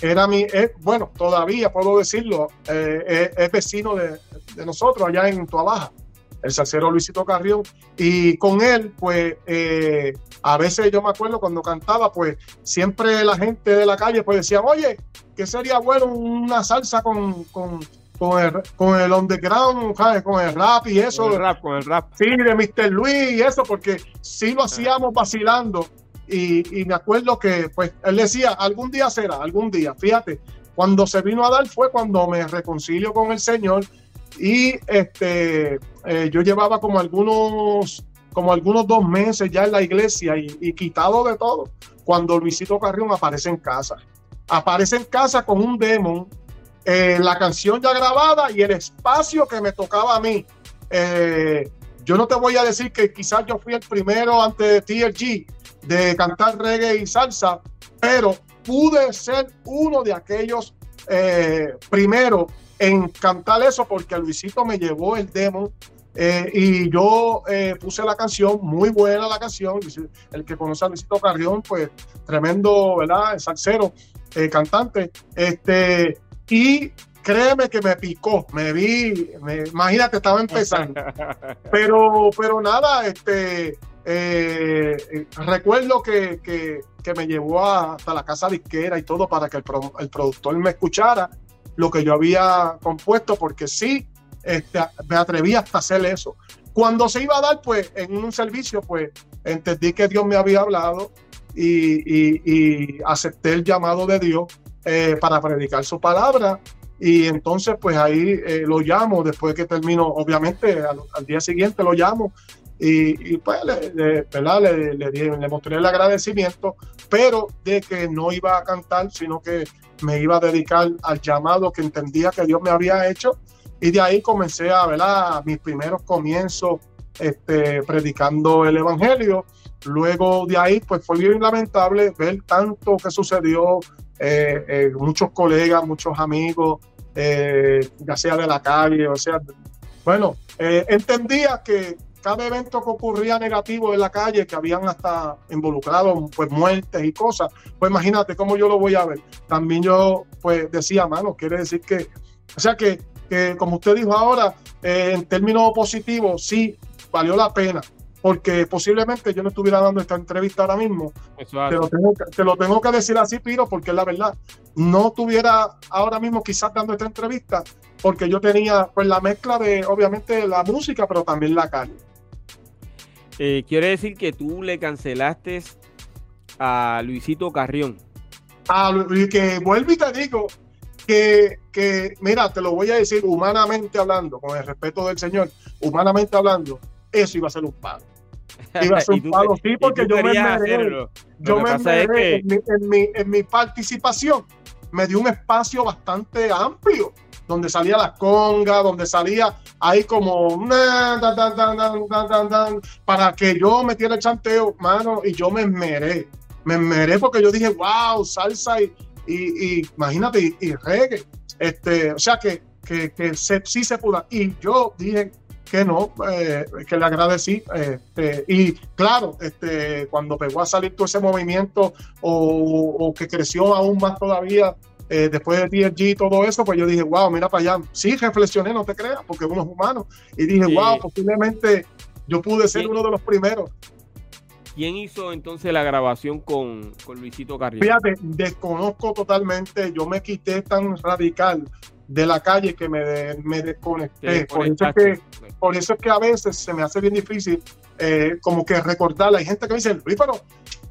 era mi, eh, bueno, todavía puedo decirlo, es vecino de, de, nosotros allá en Tuabaja el salsero Luisito Carrión, y con él, pues, eh, a veces yo me acuerdo cuando cantaba, pues, siempre la gente de la calle, pues, decía, oye, que sería bueno una salsa con, con, con el, con el underground, con el rap y eso. Con el rap, con el rap. Sí, de Mr. Luis y eso, porque sí lo hacíamos vacilando. Y, y me acuerdo que, pues, él decía, algún día será, algún día, fíjate, cuando se vino a dar fue cuando me reconcilio con el Señor y este, eh, yo llevaba como algunos, como algunos dos meses ya en la iglesia y, quitado de todo. Cuando Luisito Carrión aparece en casa. Aparece en casa con un demon eh, la canción ya grabada y el espacio que me tocaba a mí. Eh, yo no te voy a decir que quizás yo fui el primero antes de TLG de cantar reggae y salsa, pero pude ser uno de aquellos eh, primeros en cantar eso porque Luisito me llevó el demo eh, y yo eh, puse la canción, muy buena la canción. El que conoce a Luisito Carrión, pues tremendo, ¿verdad? Salsero, eh, cantante. Este, y créeme que me picó, me vi, me, imagínate, estaba empezando. Pero, pero nada, este, recuerdo que, que, que, me llevó hasta la casa disquera y todo para que el, el productor me escuchara lo que yo había compuesto, porque sí, este, me atreví hasta hacer eso. Cuando se iba a dar, pues, en un servicio, pues, entendí que Dios me había hablado y, acepté el llamado de Dios eh, para predicar su palabra. Y entonces, pues ahí eh, lo llamo, después que termino, obviamente, al, día siguiente lo llamo y, pues le, le, le, mostré el agradecimiento, pero de que no iba a cantar, sino que me iba a dedicar al llamado que entendía que Dios me había hecho y de ahí comencé a ver mis primeros comienzos este, predicando el Evangelio. Luego de ahí, pues fue bien lamentable ver tanto que sucedió, eh, eh, muchos colegas, muchos amigos, eh, ya sea de la calle, o sea, bueno, entendía que cada evento que ocurría negativo en la calle, que habían hasta involucrado pues muertes y cosas, pues imagínate cómo yo lo voy a ver. También yo pues decía, mano, quiere decir que, o sea que que como usted dijo ahora, eh, en términos positivos, sí, valió la pena, porque posiblemente yo no estuviera dando esta entrevista ahora mismo. Te lo, tengo, te lo, tengo, que decir así, Piro, porque es la verdad. No estuviera ahora mismo quizás dando esta entrevista, porque yo tenía pues la mezcla de, obviamente, la música, pero también la calle. Eh, quiere decir que tú le cancelaste a Luisito Carrión. A, que vuelvo y te digo, que, mira, te lo voy a decir humanamente hablando, con el respeto del Señor, humanamente hablando, eso iba a ser un palo. Iba a ser un palo, sí, porque yo me meré, yo me en, mi, en, mi, participación. Me dio un espacio bastante amplio, donde salía la conga, donde salía ahí como para que yo metiera el chanteo, mano, y yo me esmeré, me esmeré porque yo dije, wow, salsa y, y, imagínate, y, reggae. Este, o sea que, que, que sí se pudo. Y yo dije que no, eh, que le agradecí. Este, y claro, este, cuando pegó a salir todo ese movimiento o, que creció aún más todavía eh, después de TLG y todo eso, pues yo dije, wow, mira para allá. Sí, reflexioné, no te creas, porque uno es humano. Y dije, wow, posiblemente yo pude ser uno de los primeros. ¿Quién hizo entonces la grabación con, con Luisito Carrión? Fíjate, desconozco totalmente. Yo me quité tan radical de la calle que me, me desconecté. Por eso, es que, por eso es que a veces se me hace bien difícil eh, como que recordarla. Hay gente que dice, Luis, pero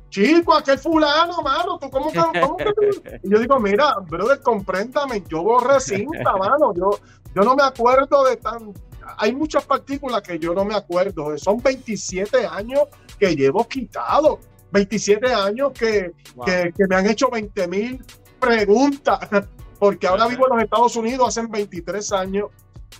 chico, aquel fulano, mano, ¿tú cómo, cómo que Y yo digo, mira, brother, compréndame, yo borré cinta, mano, yo, yo no me acuerdo de tan... Hay muchas partículas que yo no me acuerdo, son 27 años que llevo quitado. 27 años que, me han hecho 20 mil preguntas, porque ahora vivo en los Estados Unidos, hace 23 años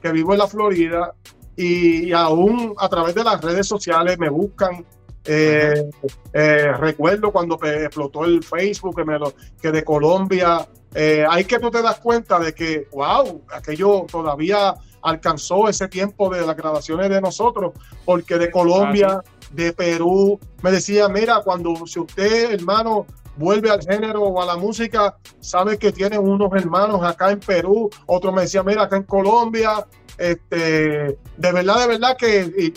que vivo en la Florida y, aún a través de las redes sociales me buscan. Eh, eh, recuerdo cuando explotó el Facebook que, me lo, que de Colombia, eh, hay que tú te das cuenta de que, wow, aquello todavía alcanzó ese tiempo de las grabaciones de nosotros, porque de Colombia, de Perú, me decía, mira, cuando si usted, hermano, vuelve al género o a la música, sabe que tiene unos hermanos acá en Perú, otro me decía, mira, acá en Colombia, este, de verdad, de verdad que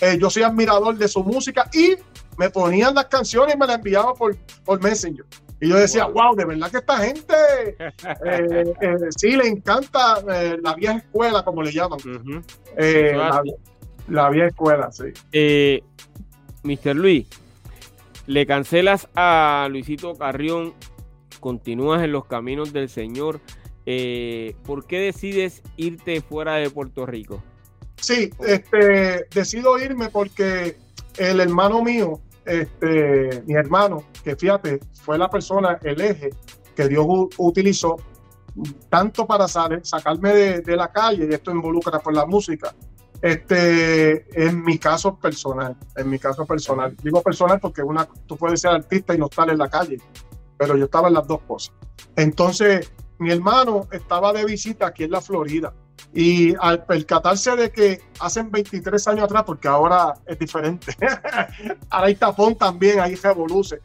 eh, yo soy admirador de su música y me ponían las canciones y me las enviaban por, por Messenger. Y yo decía, wow, de verdad que esta gente eh, eh, sí le encanta la vieja escuela, como le llaman. la, la, vieja escuela, sí. Mr. Luis, le cancelas a Luisito Carrión, continúas en los caminos del Señor. Eh, ¿Por qué decides irte fuera de Puerto Rico? Sí, este, decido irme porque el hermano mío, este, mi hermano, que fíjate, fue la persona, el eje que Dios utilizó, tanto para sacarme de, la calle, y esto involucra por la música, este, en mi caso personal, en mi caso personal. Digo personal porque una, tú puedes ser artista y no estar en la calle, pero yo estaba en las dos cosas. Entonces, mi hermano estaba de visita aquí en la Florida y al percatarse de que hace 23 años atrás, porque ahora es diferente, ahora hay tapón también, hay revoluce,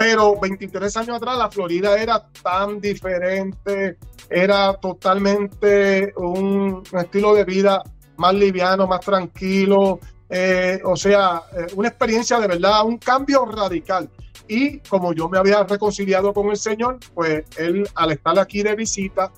pero 23 años atrás la Florida era tan diferente, era totalmente un, estilo de vida más liviano, más tranquilo, eh, o sea, eh, una experiencia de verdad, un cambio radical. Y como yo me había reconciliado con el Señor, pues él al estar aquí de visita,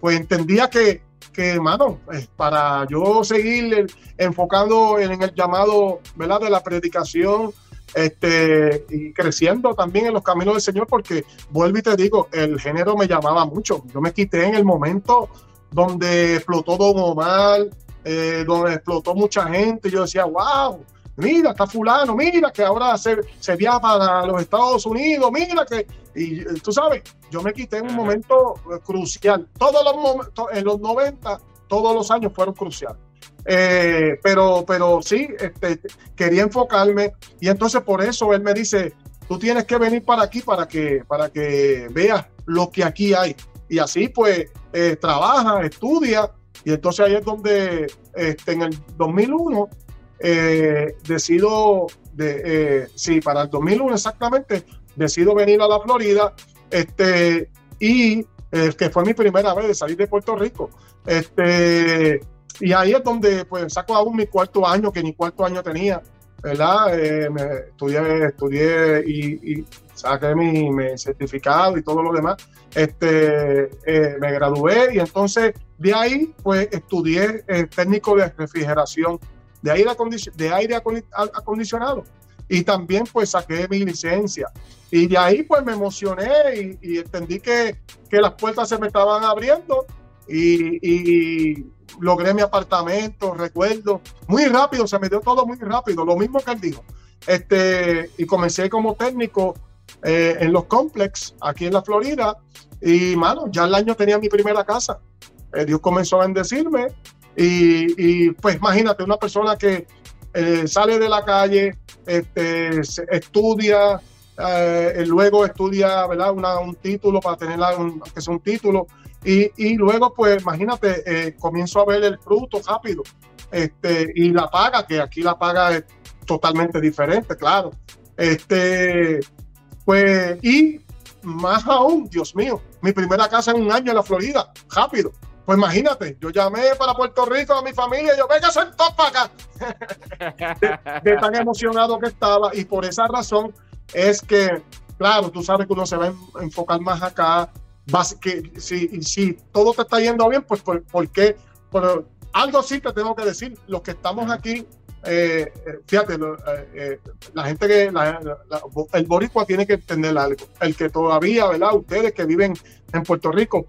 pues entendía que, que mano, eh, para yo seguir enfocando en, en el llamado, ¿verdad? De la predicación, este, y creciendo también en los caminos del Señor, porque vuelvo y te digo, el género me llamaba mucho. Yo me quité en el momento donde explotó Don Omar, eh, donde explotó mucha gente. Yo decía, wow, mira, está fulano, mira que ahora se, se viaja para los Estados Unidos, mira que, y tú sabes, yo me quité en un momento crucial. Todos los momentos, en los 90, todos los años fueron cruciales. Eh, pero, pero sí, este, quería enfocarme y entonces por eso él me dice, tú tienes que venir para aquí para que, para que veas lo que aquí hay. Y así pues eh, trabaja, estudia y entonces ahí es donde este, en el 2001 eh, decido, de, sí, para el 2001 exactamente, decido venir a la Florida este, y que fue mi primera vez de salir de Puerto Rico. Y ahí es donde pues saco aún mi cuarto año, que ni cuarto año tenía, ¿verdad? Eh, me estudié, estudié y, saqué mi, certificado y todo lo demás. Este, eh, me gradué y entonces de ahí pues estudié el técnico de refrigeración, de aire, de aire acondicionado. Y también pues saqué mi licencia. Y de ahí pues me emocioné y, entendí que, que, las puertas se me estaban abriendo y logré mi apartamento, recuerdo, muy rápido, se me dio todo muy rápido, lo mismo que él dijo. Este, y comencé como técnico eh, en los complex aquí en la Florida y, mano, ya el año tenía mi primera casa. Eh, Dios comenzó a bendecirme y, y, pues imagínate, una persona que eh, sale de la calle, este, estudia, luego estudia ¿verdad? un título para tener que sea un título y, luego, pues imagínate, eh, comienzo a ver el fruto rápido. Este, y la paga, que aquí la paga es totalmente diferente, claro. Este, pues, y más aún, Dios mío, mi primera casa en un año en la Florida, rápido. Pues imagínate, yo llamé para Puerto Rico a mi familia y yo, venga, todos para acá. de, de, tan emocionado que estaba. Y por esa razón es que, claro, tú sabes que uno se va a enfocar más acá que si, si todo te está yendo bien, pues ¿por, qué? Pero algo sí te tengo que decir, los que estamos aquí, eh, eh, fíjate, eh, la gente que, el boricua tiene que entender algo, el que todavía, ¿verdad? Ustedes que viven en Puerto Rico,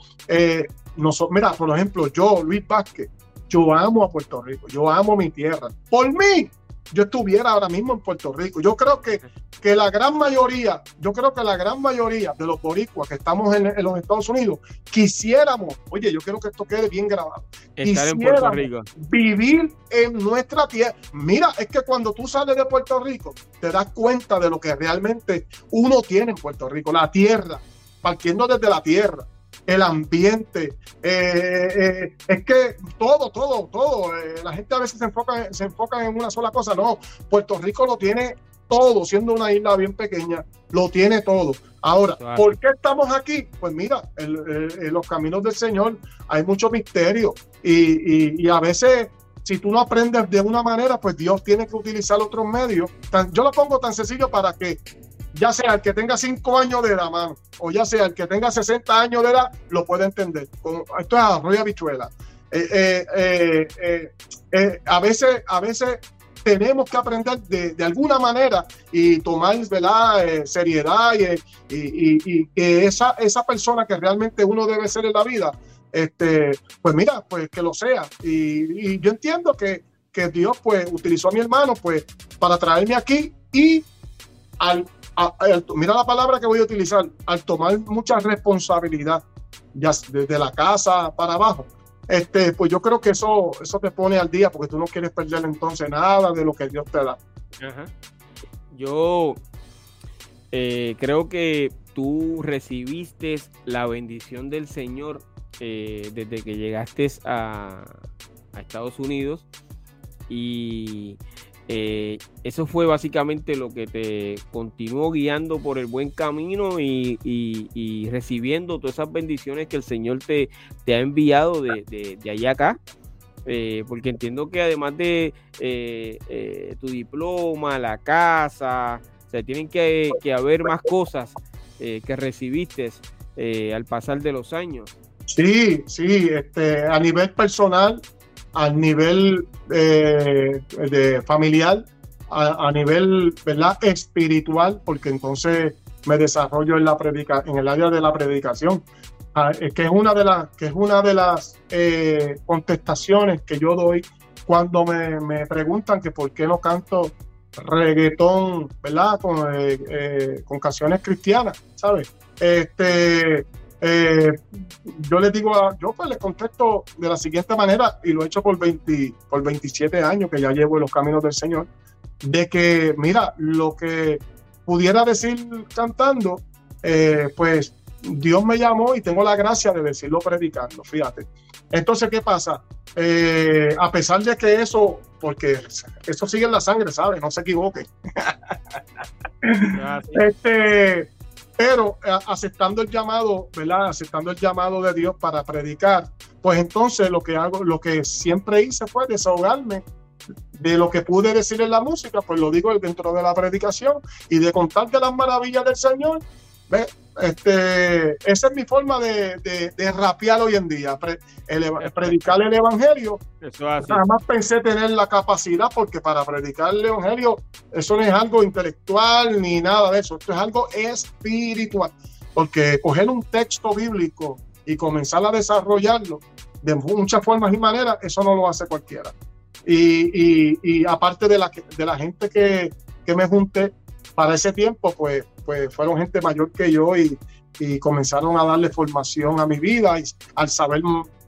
mira, por ejemplo, yo, Luis Vázquez, yo amo a Puerto Rico, yo amo mi tierra, por mí, yo estuviera ahora mismo en Puerto Rico. Yo creo que, que la gran mayoría, yo creo que la gran mayoría de los boricuas que estamos en, los Estados Unidos quisiéramos, oye, yo quiero que esto quede bien grabado. Estar en Puerto Rico. Vivir en nuestra tierra. Mira, es que cuando tú sales de Puerto Rico, te das cuenta de lo que realmente uno tiene en Puerto Rico, la tierra, partiendo desde la tierra el ambiente. Eh, eh, es que todo, todo, todo. Eh, la gente a veces se enfoca, se enfoca en una sola cosa. No, Puerto Rico lo tiene todo, siendo una isla bien pequeña, lo tiene todo. Ahora, ¿por qué estamos aquí? Pues mira, en los caminos del Señor hay mucho misterio y, y, a veces si tú no aprendes de una manera, pues Dios tiene que utilizar otros medios. yo lo pongo tan sencillo para que ya sea el que tenga 5 años de edad, o ya sea el que tenga 60 años de edad, lo puede entender. esto es arroyo habichuela. Eh, eh, eh, a, veces, a veces tenemos que aprender de, alguna manera y tomar ¿verdad? seriedad y, que esa, esa persona que realmente uno debe ser en la vida, este, pues mira, pues que lo sea. Y, yo entiendo que, que Dios pues utilizó a mi hermano pues para traerme aquí y al mira la palabra que voy a utilizar, al tomar mucha responsabilidad ya desde la casa para abajo. Este, pues yo creo que eso, eso te pone al día porque tú no quieres perder entonces nada de lo que Dios te da. Yo eh, creo que tú recibiste la bendición del Señor eh, desde que llegaste a, Estados Unidos y eh, eso fue básicamente lo que te continuó guiando por el buen camino y, recibiendo todas esas bendiciones que el Señor te, ha enviado de, allá acá. Eh, porque entiendo que además de tu diploma, la casa, o tienen que, que haber más cosas que recibiste al pasar de los años. Sí, sí, este, a nivel personal, a nivel eh, de familiar, a, nivel ¿verdad? espiritual, porque entonces me desarrollo en la predica, en el área de la predicación, ah, que es una de las que es una de las eh, contestaciones que yo doy cuando me, preguntan que por qué no canto reggaetón, ¿verdad? Con, eh, con canciones cristianas, ¿sabes? Este, eh, yo les digo, a, yo pues les contesto de la siguiente manera, y lo he hecho por, 20, por 27 años que ya llevo en los caminos del Señor, de que, mira, lo que pudiera decir cantando, eh, pues Dios me llamó y tengo la gracia de decirlo predicando, fíjate. Entonces, ¿qué pasa? Eh, a pesar de que eso, porque eso sigue en la sangre, ¿sabes? No se equivoquen. este, pero eh, aceptando el llamado, ¿verdad? Aceptando el llamado de Dios para predicar, pues entonces lo que hago, lo que siempre hice fue desahogarme de lo que pude decir en la música, pues lo digo dentro de la predicación y de contar de las maravillas del Señor este, esa es mi forma de, de, rapear hoy en día, predicar el Evangelio. Eso Jamás pensé tener la capacidad, porque para predicar el Evangelio, eso no es algo intelectual ni nada de eso, esto es algo espiritual. Porque coger un texto bíblico y comenzar a desarrollarlo de muchas formas y maneras, eso no lo hace cualquiera. Y, y, aparte de la, de la gente que, que me junté para ese tiempo, pues pues fueron gente mayor que yo y, comenzaron a darle formación a mi vida y al saber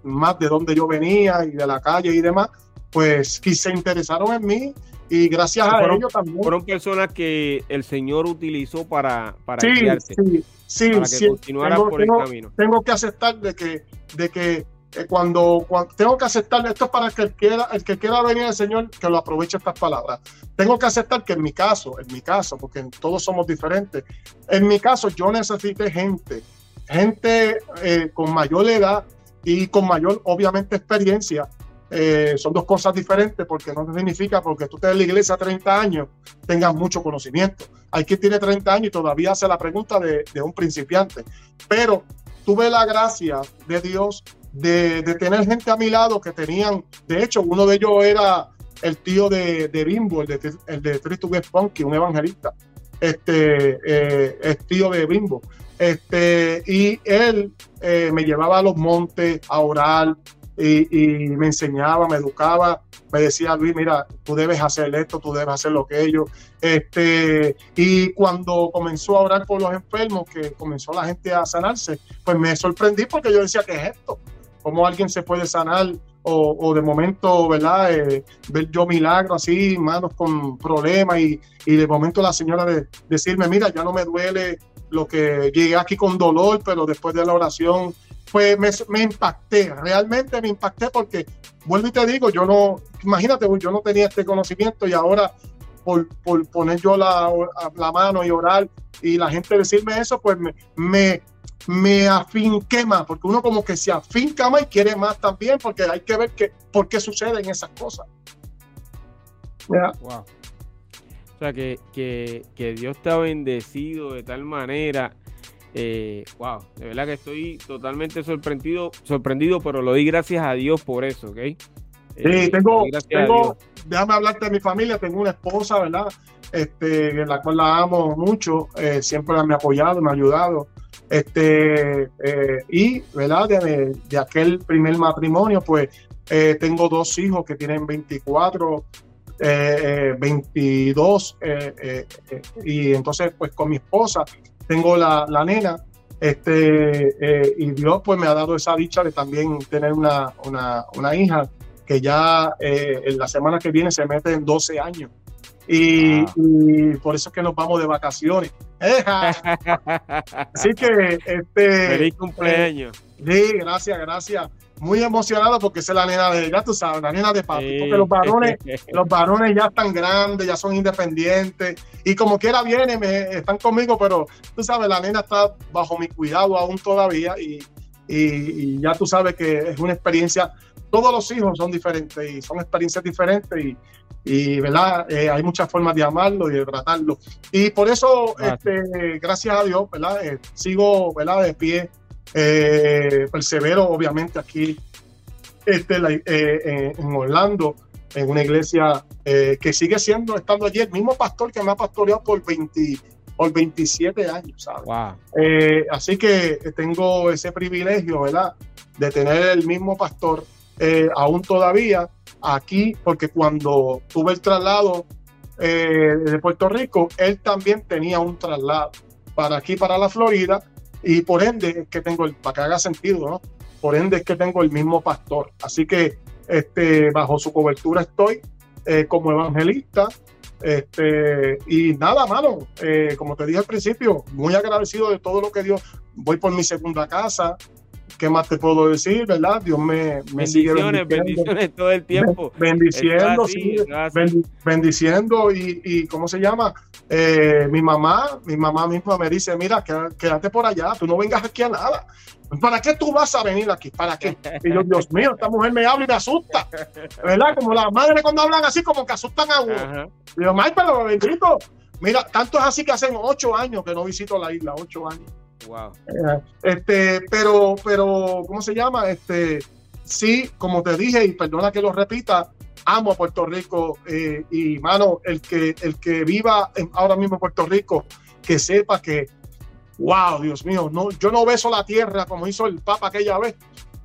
más de dónde yo venía y de la calle y demás, pues se interesaron en mí y gracias a ellos también. Fueron personas que el Señor utilizó para, para sí, sí, sí, para que continuaras por el camino. Tengo que aceptar de que, de que cuando, tengo que aceptar, esto es para que el, quiera, el que quiera venir al Señor, que lo aproveche estas palabras. Tengo que aceptar que en mi caso, en mi caso, porque todos somos diferentes, en mi caso yo necesité gente, gente eh, con mayor edad y con mayor, obviamente, experiencia. Eh, son dos cosas diferentes porque no significa porque tú estés en la iglesia 30 años tengas mucho conocimiento. Hay quien tiene 30 años y todavía hace la pregunta de, de un principiante. Pero tuve la gracia de Dios de, tener gente a mi lado que tenían, de hecho, uno de ellos era el tío de, Bimbo, el de, el de Get Funky, un evangelista, este, eh, es tío de Bimbo. Este, y él eh, me llevaba a los montes a orar y, me enseñaba, me educaba, me decía, Luis, mira, tú debes hacer esto, tú debes hacer lo que ellos. Este, y cuando comenzó a orar por los enfermos, que comenzó la gente a sanarse, pues me sorprendí porque yo decía, ¿qué es esto? Cómo alguien se puede sanar o, de momento, ¿verdad? Eh, ver yo milagros así, manos con problemas y, de momento la señora de, decirme, mira, ya no me duele lo que llegué aquí con dolor, pero después de la oración, pues me, impacté, realmente me impacté porque, vuelvo y te digo, yo no, imagínate, yo no tenía este conocimiento y ahora por, poner yo la, la, mano y orar y la gente decirme eso, pues me, me, me afinqué más, porque uno como que se afinca más y quiere más también, porque hay que ver que, por qué suceden esas cosas. Wow. O sea, que, que, Dios te ha bendecido de tal manera. Eh, wow, de verdad que estoy totalmente sorprendido, sorprendido, pero lo di gracias a Dios por eso, ¿ok? sí, eh, tengo, tengo déjame hablarte de mi familia, tengo una esposa, ¿verdad? Este, en la cual la amo mucho, eh, siempre me ha apoyado, me ha ayudado. Este, eh, y, ¿verdad? De, de, aquel primer matrimonio, pues eh, tengo dos hijos que tienen 24, 22, y entonces, pues con mi esposa tengo la, la nena. Este, eh, y Dios pues me ha dado esa dicha de también tener una, una, una hija que ya eh, en la semana que viene se mete en 12 años. Y, por eso es que nos vamos de vacaciones. Así que este feliz cumpleaños. sí, gracias, gracias. Muy emocionado porque es la nena de, ya tú sabes, la nena de papi, porque los varones, los varones ya están grandes, ya son independientes, y como quiera vienen, me, están conmigo, pero tú sabes, la nena está bajo mi cuidado aún todavía, y, y, ya tú sabes que es una experiencia, todos los hijos son diferentes y son experiencias diferentes, y, y ¿verdad? Eh, hay muchas formas de amarlo y de tratarlo. Y por eso, gracias, este, gracias a Dios, ¿verdad? Eh, sigo, ¿verdad? De pie eh, persevero obviamente aquí este, eh, en Orlando, en una iglesia eh, que sigue siendo, estando allí, el mismo pastor que me ha pastoreado por, 20, por 27 años, ¿sabes? así que tengo ese privilegio, ¿verdad? De tener el mismo pastor aún todavía aquí, porque cuando tuve el traslado de Puerto Rico, él también tenía un traslado para aquí, para la Florida, y por ende es que tengo el, para que haga sentido, ¿no? Por ende es que tengo el mismo pastor. Así que este, bajo su cobertura estoy eh, como evangelista. Este, y nada, mano, eh, como te dije al principio, muy agradecido de todo lo que Dios. Voy por mi segunda casa, ¿qué más te puedo decir, verdad? Dios me, me sigue bendiciones todo el tiempo. Bendiciendo, sí, bendiciendo y, y, ¿cómo se llama? Eh, mi mamá, mi mamá misma me dice, mira, quédate por allá, tú no vengas aquí a nada. ¿Para qué tú vas a venir aquí? ¿Para qué? Y yo, Dios mío, esta mujer me habla y me asusta. ¿Verdad? Como las madres cuando hablan así, como que asustan a uno. Y yo, pero bendito. Mira, tanto es así que hacen ocho años que no visito la isla, ocho años. Wow. Eh, este, pero, pero, ¿cómo se llama? Este, sí, como te dije, y perdona que lo repita, amo a Puerto Rico eh, y, mano, el que, el que viva ahora mismo en Puerto Rico, que sepa que, wow, Dios mío, no, yo no beso la tierra como hizo el Papa aquella vez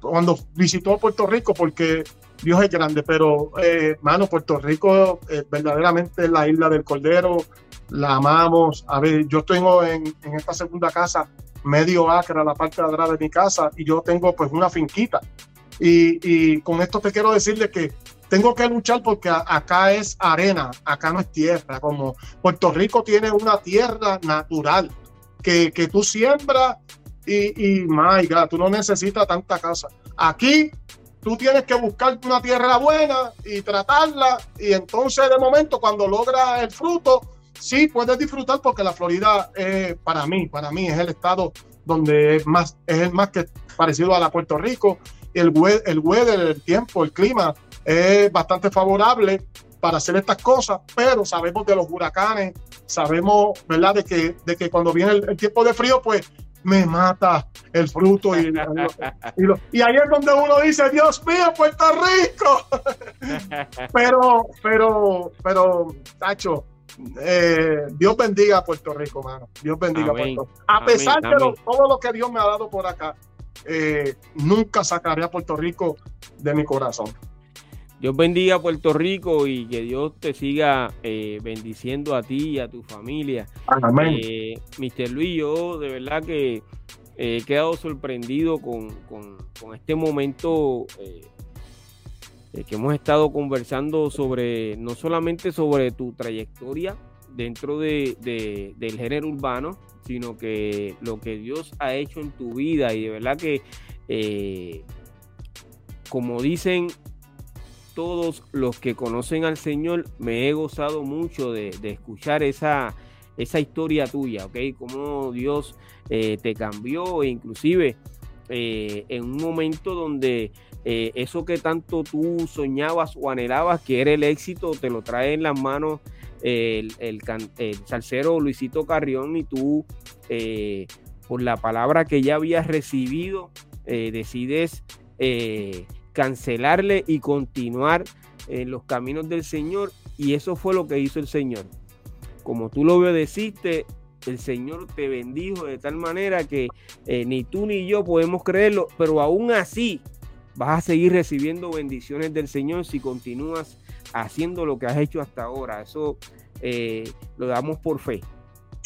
cuando visitó Puerto Rico, porque Dios es grande, pero, eh, mano, Puerto Rico verdaderamente es la isla del Cordero, la amamos. A ver, yo tengo en, en esta segunda casa medio acre a la parte de atrás de mi casa y yo tengo pues una finquita. Y, y con esto te quiero decirle que tengo que luchar porque acá es arena, acá no es tierra. Como Puerto Rico tiene una tierra natural que, que tú siembras y, y my God, tú no necesitas tanta casa. Aquí tú tienes que buscar una tierra buena y tratarla y entonces de momento cuando logras el fruto, sí puedes disfrutar porque la Florida para mí, para mí es el estado donde es más, es el más que parecido a la Puerto Rico. El, el weather, el tiempo, el clima es bastante favorable para hacer estas cosas, pero sabemos de los huracanes, sabemos, ¿verdad?, de que, de que cuando viene el, tiempo de frío, pues me mata el fruto y, y, ahí es donde uno dice, Dios mío, Puerto Rico. pero, pero, pero, Tacho, eh, Dios bendiga a Puerto Rico, mano. Dios bendiga a Puerto Rico. A pesar de todo lo que Dios me ha dado por acá, eh, nunca sacaré a Puerto Rico de mi corazón. Dios bendiga a Puerto Rico y que Dios te siga eh, bendiciendo a ti y a tu familia. Amén. Mister Luis, yo de verdad que he quedado sorprendido con, este momento eh, que hemos estado conversando sobre, no solamente sobre tu trayectoria dentro de, del género urbano, sino que lo que Dios ha hecho en tu vida y de verdad que, eh, como dicen todos los que conocen al Señor, me he gozado mucho de, escuchar esa, esa historia tuya, ¿ok? Cómo Dios eh, te cambió e inclusive en un momento donde eh, eso que tanto tú soñabas o anhelabas, que era el éxito, te lo trae en las manos el, el, salsero Luisito Carrión y tú, eh, por la palabra que ya habías recibido, eh, decides cancelarle y continuar en los caminos del Señor. Y eso fue lo que hizo el Señor. Como tú lo obedeciste, el Señor te bendijo de tal manera que ni tú ni yo podemos creerlo, pero aún así vas a seguir recibiendo bendiciones del Señor si continúas haciendo lo que has hecho hasta ahora. Eso eh, lo damos por fe.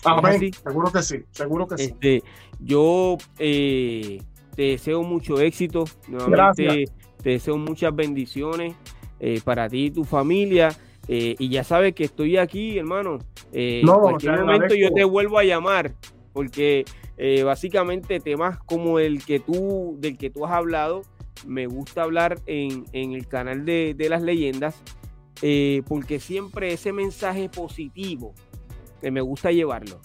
Amén. Seguro que sí, seguro que este, sí. Yo eh, te deseo mucho éxito. Nuevamente te deseo muchas bendiciones eh, para ti y tu familia. Y ya sabes que estoy aquí, hermano. en cualquier momento yo te vuelvo a llamar, porque básicamente temas como el que tú, del que tú has hablado, me gusta hablar en, el canal de, las leyendas, porque siempre ese mensaje positivo me gusta llevarlo.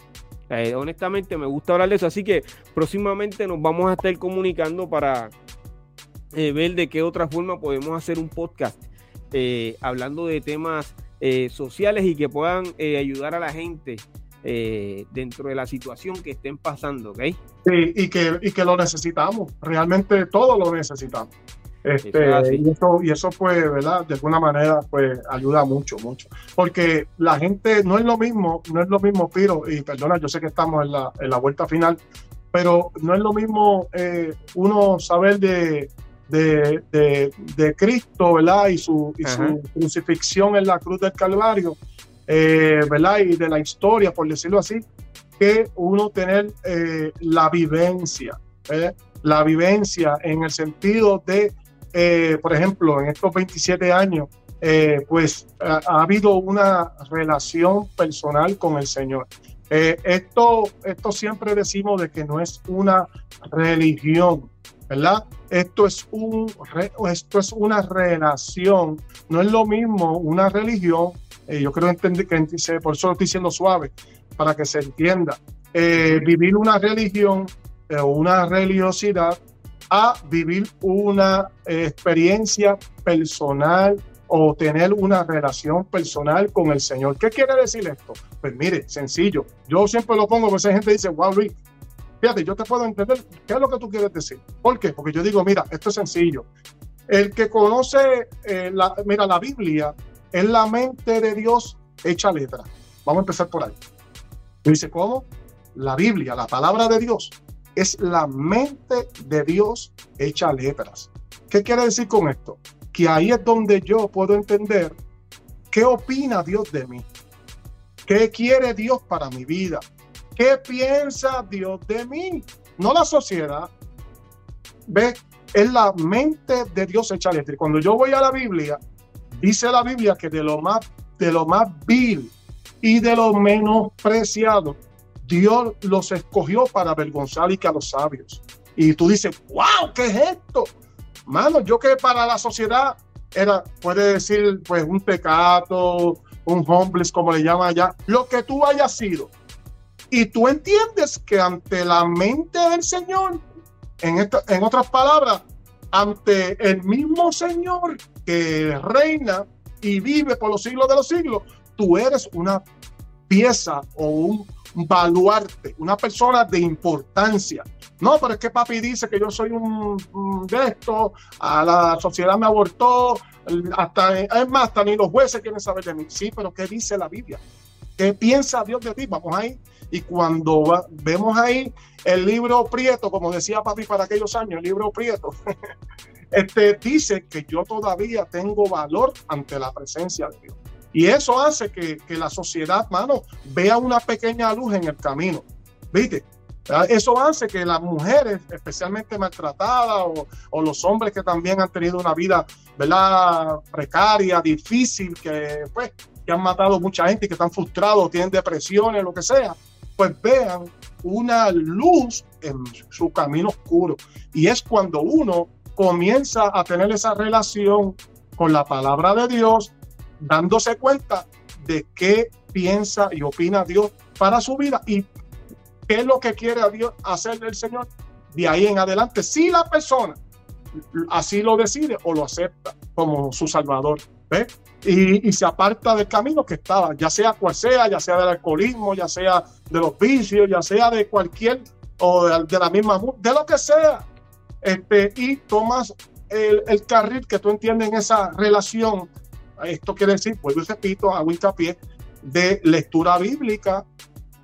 Eh, honestamente me gusta hablar de eso, así que próximamente nos vamos a estar comunicando para eh, ver de qué otra forma podemos hacer un podcast eh, hablando de temas sociales y que puedan ayudar a la gente dentro de la situación que estén pasando, ¿ok? Sí, y que, y que lo necesitamos, realmente todo lo necesitamos. Este, y, eso, y eso, pues, ¿verdad? De alguna manera, pues, ayuda mucho, mucho. Porque la gente no es lo mismo, no es lo mismo, Piro, y perdona, yo sé que estamos en la, en la vuelta final, pero no es lo mismo eh, uno saber de, de, de, Cristo, ¿verdad? Y su, y su crucifixión en la cruz del Calvario, eh, ¿verdad? Y de la historia, por decirlo así, que uno tener eh, la vivencia, la vivencia en el sentido de eh, por ejemplo, en estos 27 años, eh, pues ha, habido una relación personal con el Señor. Eh, esto, esto siempre decimos de que no es una religión, ¿verdad? Esto es, un, esto es una relación, no es lo mismo una religión, yo creo entender que por eso lo estoy diciendo suave, para que se entienda. vivir una religión o una religiosidad a vivir una experiencia personal o tener una relación personal con el Señor. ¿Qué quiere decir esto? Pues mire, sencillo. Yo siempre lo pongo, porque esa gente dice, wow, Luis, fíjate, yo te puedo entender qué es lo que tú quieres decir. ¿Por qué? Porque yo digo, mira, esto es sencillo. El que conoce, eh, la, mira, la Biblia es la mente de Dios hecha letra. Vamos a empezar por ahí. dice, ¿cómo? La Biblia, la palabra de Dios, es la mente de Dios hecha letras. ¿Qué quiere decir con esto? Que ahí es donde yo puedo entender qué opina Dios de mí, qué quiere Dios para mi vida, qué piensa Dios de mí, no la sociedad. ¿Ve? Es la mente de Dios hecha letra. Y cuando yo voy a la Biblia, dice la Biblia que de lo más, de lo más vil y de lo menospreciado Dios los escogió para avergonzar y que a los sabios. Y tú dices, wow, ¿qué es esto? Mano, yo que para la sociedad era, puede decir, pues un pecado, un homeless, como le llaman allá, lo que tú hayas sido. Y tú entiendes que ante la mente del Señor, en, en otras palabras, ante el mismo Señor que reina y vive por los siglos de los siglos, tú eres una pieza o un baluarte, una persona de importancia. No, pero es que papi dice que yo soy un, de esto, a la sociedad me abortó, hasta, es más, hasta ni los jueces quieren saber de mí. Sí, pero ¿qué dice la Biblia? ¿Qué piensa Dios de ti? Vamos ahí. Y cuando vemos ahí el libro Prieto, como decía papi para aquellos años, el libro Prieto, este, dice que yo todavía tengo valor ante la presencia de Dios. Y eso hace que, la sociedad, mano, vea una pequeña luz en el camino. ¿Viste? Ah, eso hace que las mujeres, especialmente maltratadas, o, los hombres que también han tenido una vida, ¿verdad? Precaria, difícil, que pues, que han matado mucha gente y que están frustrados, tienen depresiones, lo que sea, pues vean una luz en su camino oscuro. Y es cuando uno comienza a tener esa relación con la palabra de Dios, dándose cuenta de qué piensa y opina Dios para su vida y qué es lo que quiere a Dios hacer el Señor de ahí en adelante. Si la persona así lo decide o lo acepta como su Salvador, ¿ve? Y, se aparta del camino que estaba, ya sea cual sea, ya sea del alcoholismo, ya sea de los vicios, ya sea de cualquier, o de, la misma, de lo que sea, este, y tomas el, el carril que tú entiendes en esa relación esto quiere decir, vuelvo y repito, hago hincapié, de lectura bíblica,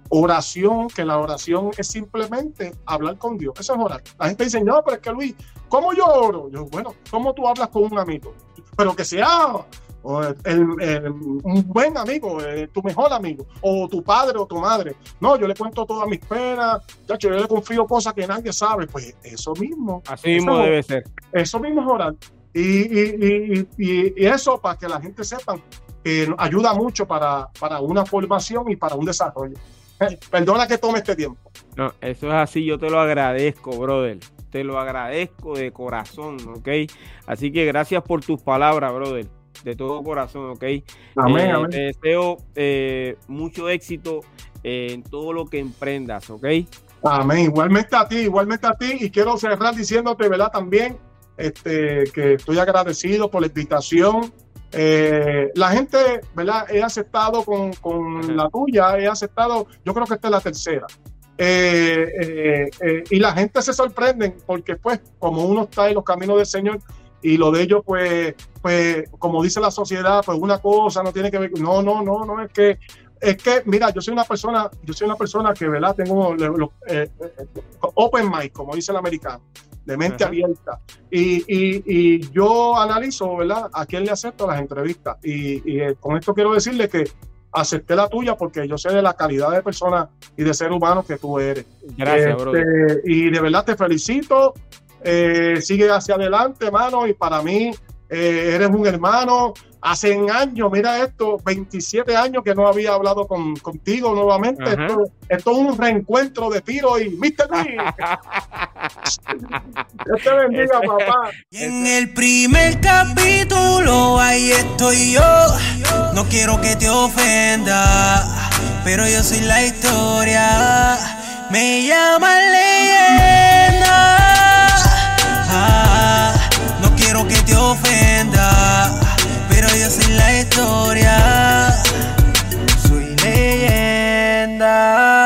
oración, que la oración es simplemente hablar con Dios. Eso es orar. La gente dice, no, pero es que Luis, ¿cómo yo oro? Yo, bueno, ¿cómo tú hablas con un amigo? Pero que sea un buen amigo, eh, tu mejor amigo, o tu padre o tu madre. No, yo le cuento todas mis penas, yo le confío cosas que nadie sabe. Pues eso mismo. Así mismo debe ser. Eso mismo es orar. Y, y, eso para que la gente sepa que ayuda mucho para, para una formación y para un desarrollo. Perdona que tome este tiempo. No, eso es así, yo te lo agradezco, brother. Te lo agradezco de corazón, ¿ok? Así que gracias por tus palabras, brother. De todo corazón, ¿ok? Amén, eh, Te deseo eh, mucho éxito en todo lo que emprendas, ¿ok? Amén. Igualmente a ti, igualmente a ti. Y quiero cerrar diciéndote, ¿verdad? También este, que estoy agradecido por la invitación eh, la gente, ¿verdad? He aceptado con, con la tuya, he aceptado, yo creo que esta es la tercera. Eh, eh, y la gente se sorprende porque pues como uno está en los caminos del Señor y lo de ellos pues, pues como dice la sociedad, pues una cosa no tiene que ver, no, no, no, no, es que es que, mira, yo soy una persona, yo soy una persona que, ¿verdad? Tengo open mind, como dice el americano de mente abierta. Y, y, yo analizo, ¿verdad?, a quién le acepto las entrevistas. Y, eh, con esto quiero decirle que acepté la tuya porque yo sé de la calidad de persona y de ser humano que tú eres. Gracias, este, Y de verdad te felicito. Eh, sigue hacia adelante, hermano, y para mí eh, eres un hermano. Hace años, mira esto, 27 años que no había hablado con, contigo nuevamente. Esto, es un reencuentro de tiro y Mr. Lee. Dios te bendiga, papá. Y en el primer capítulo, ahí estoy yo. No quiero que te ofenda, pero yo soy la historia. Me llama Ley te ofenda, pero yo soy la historia, soy leyenda.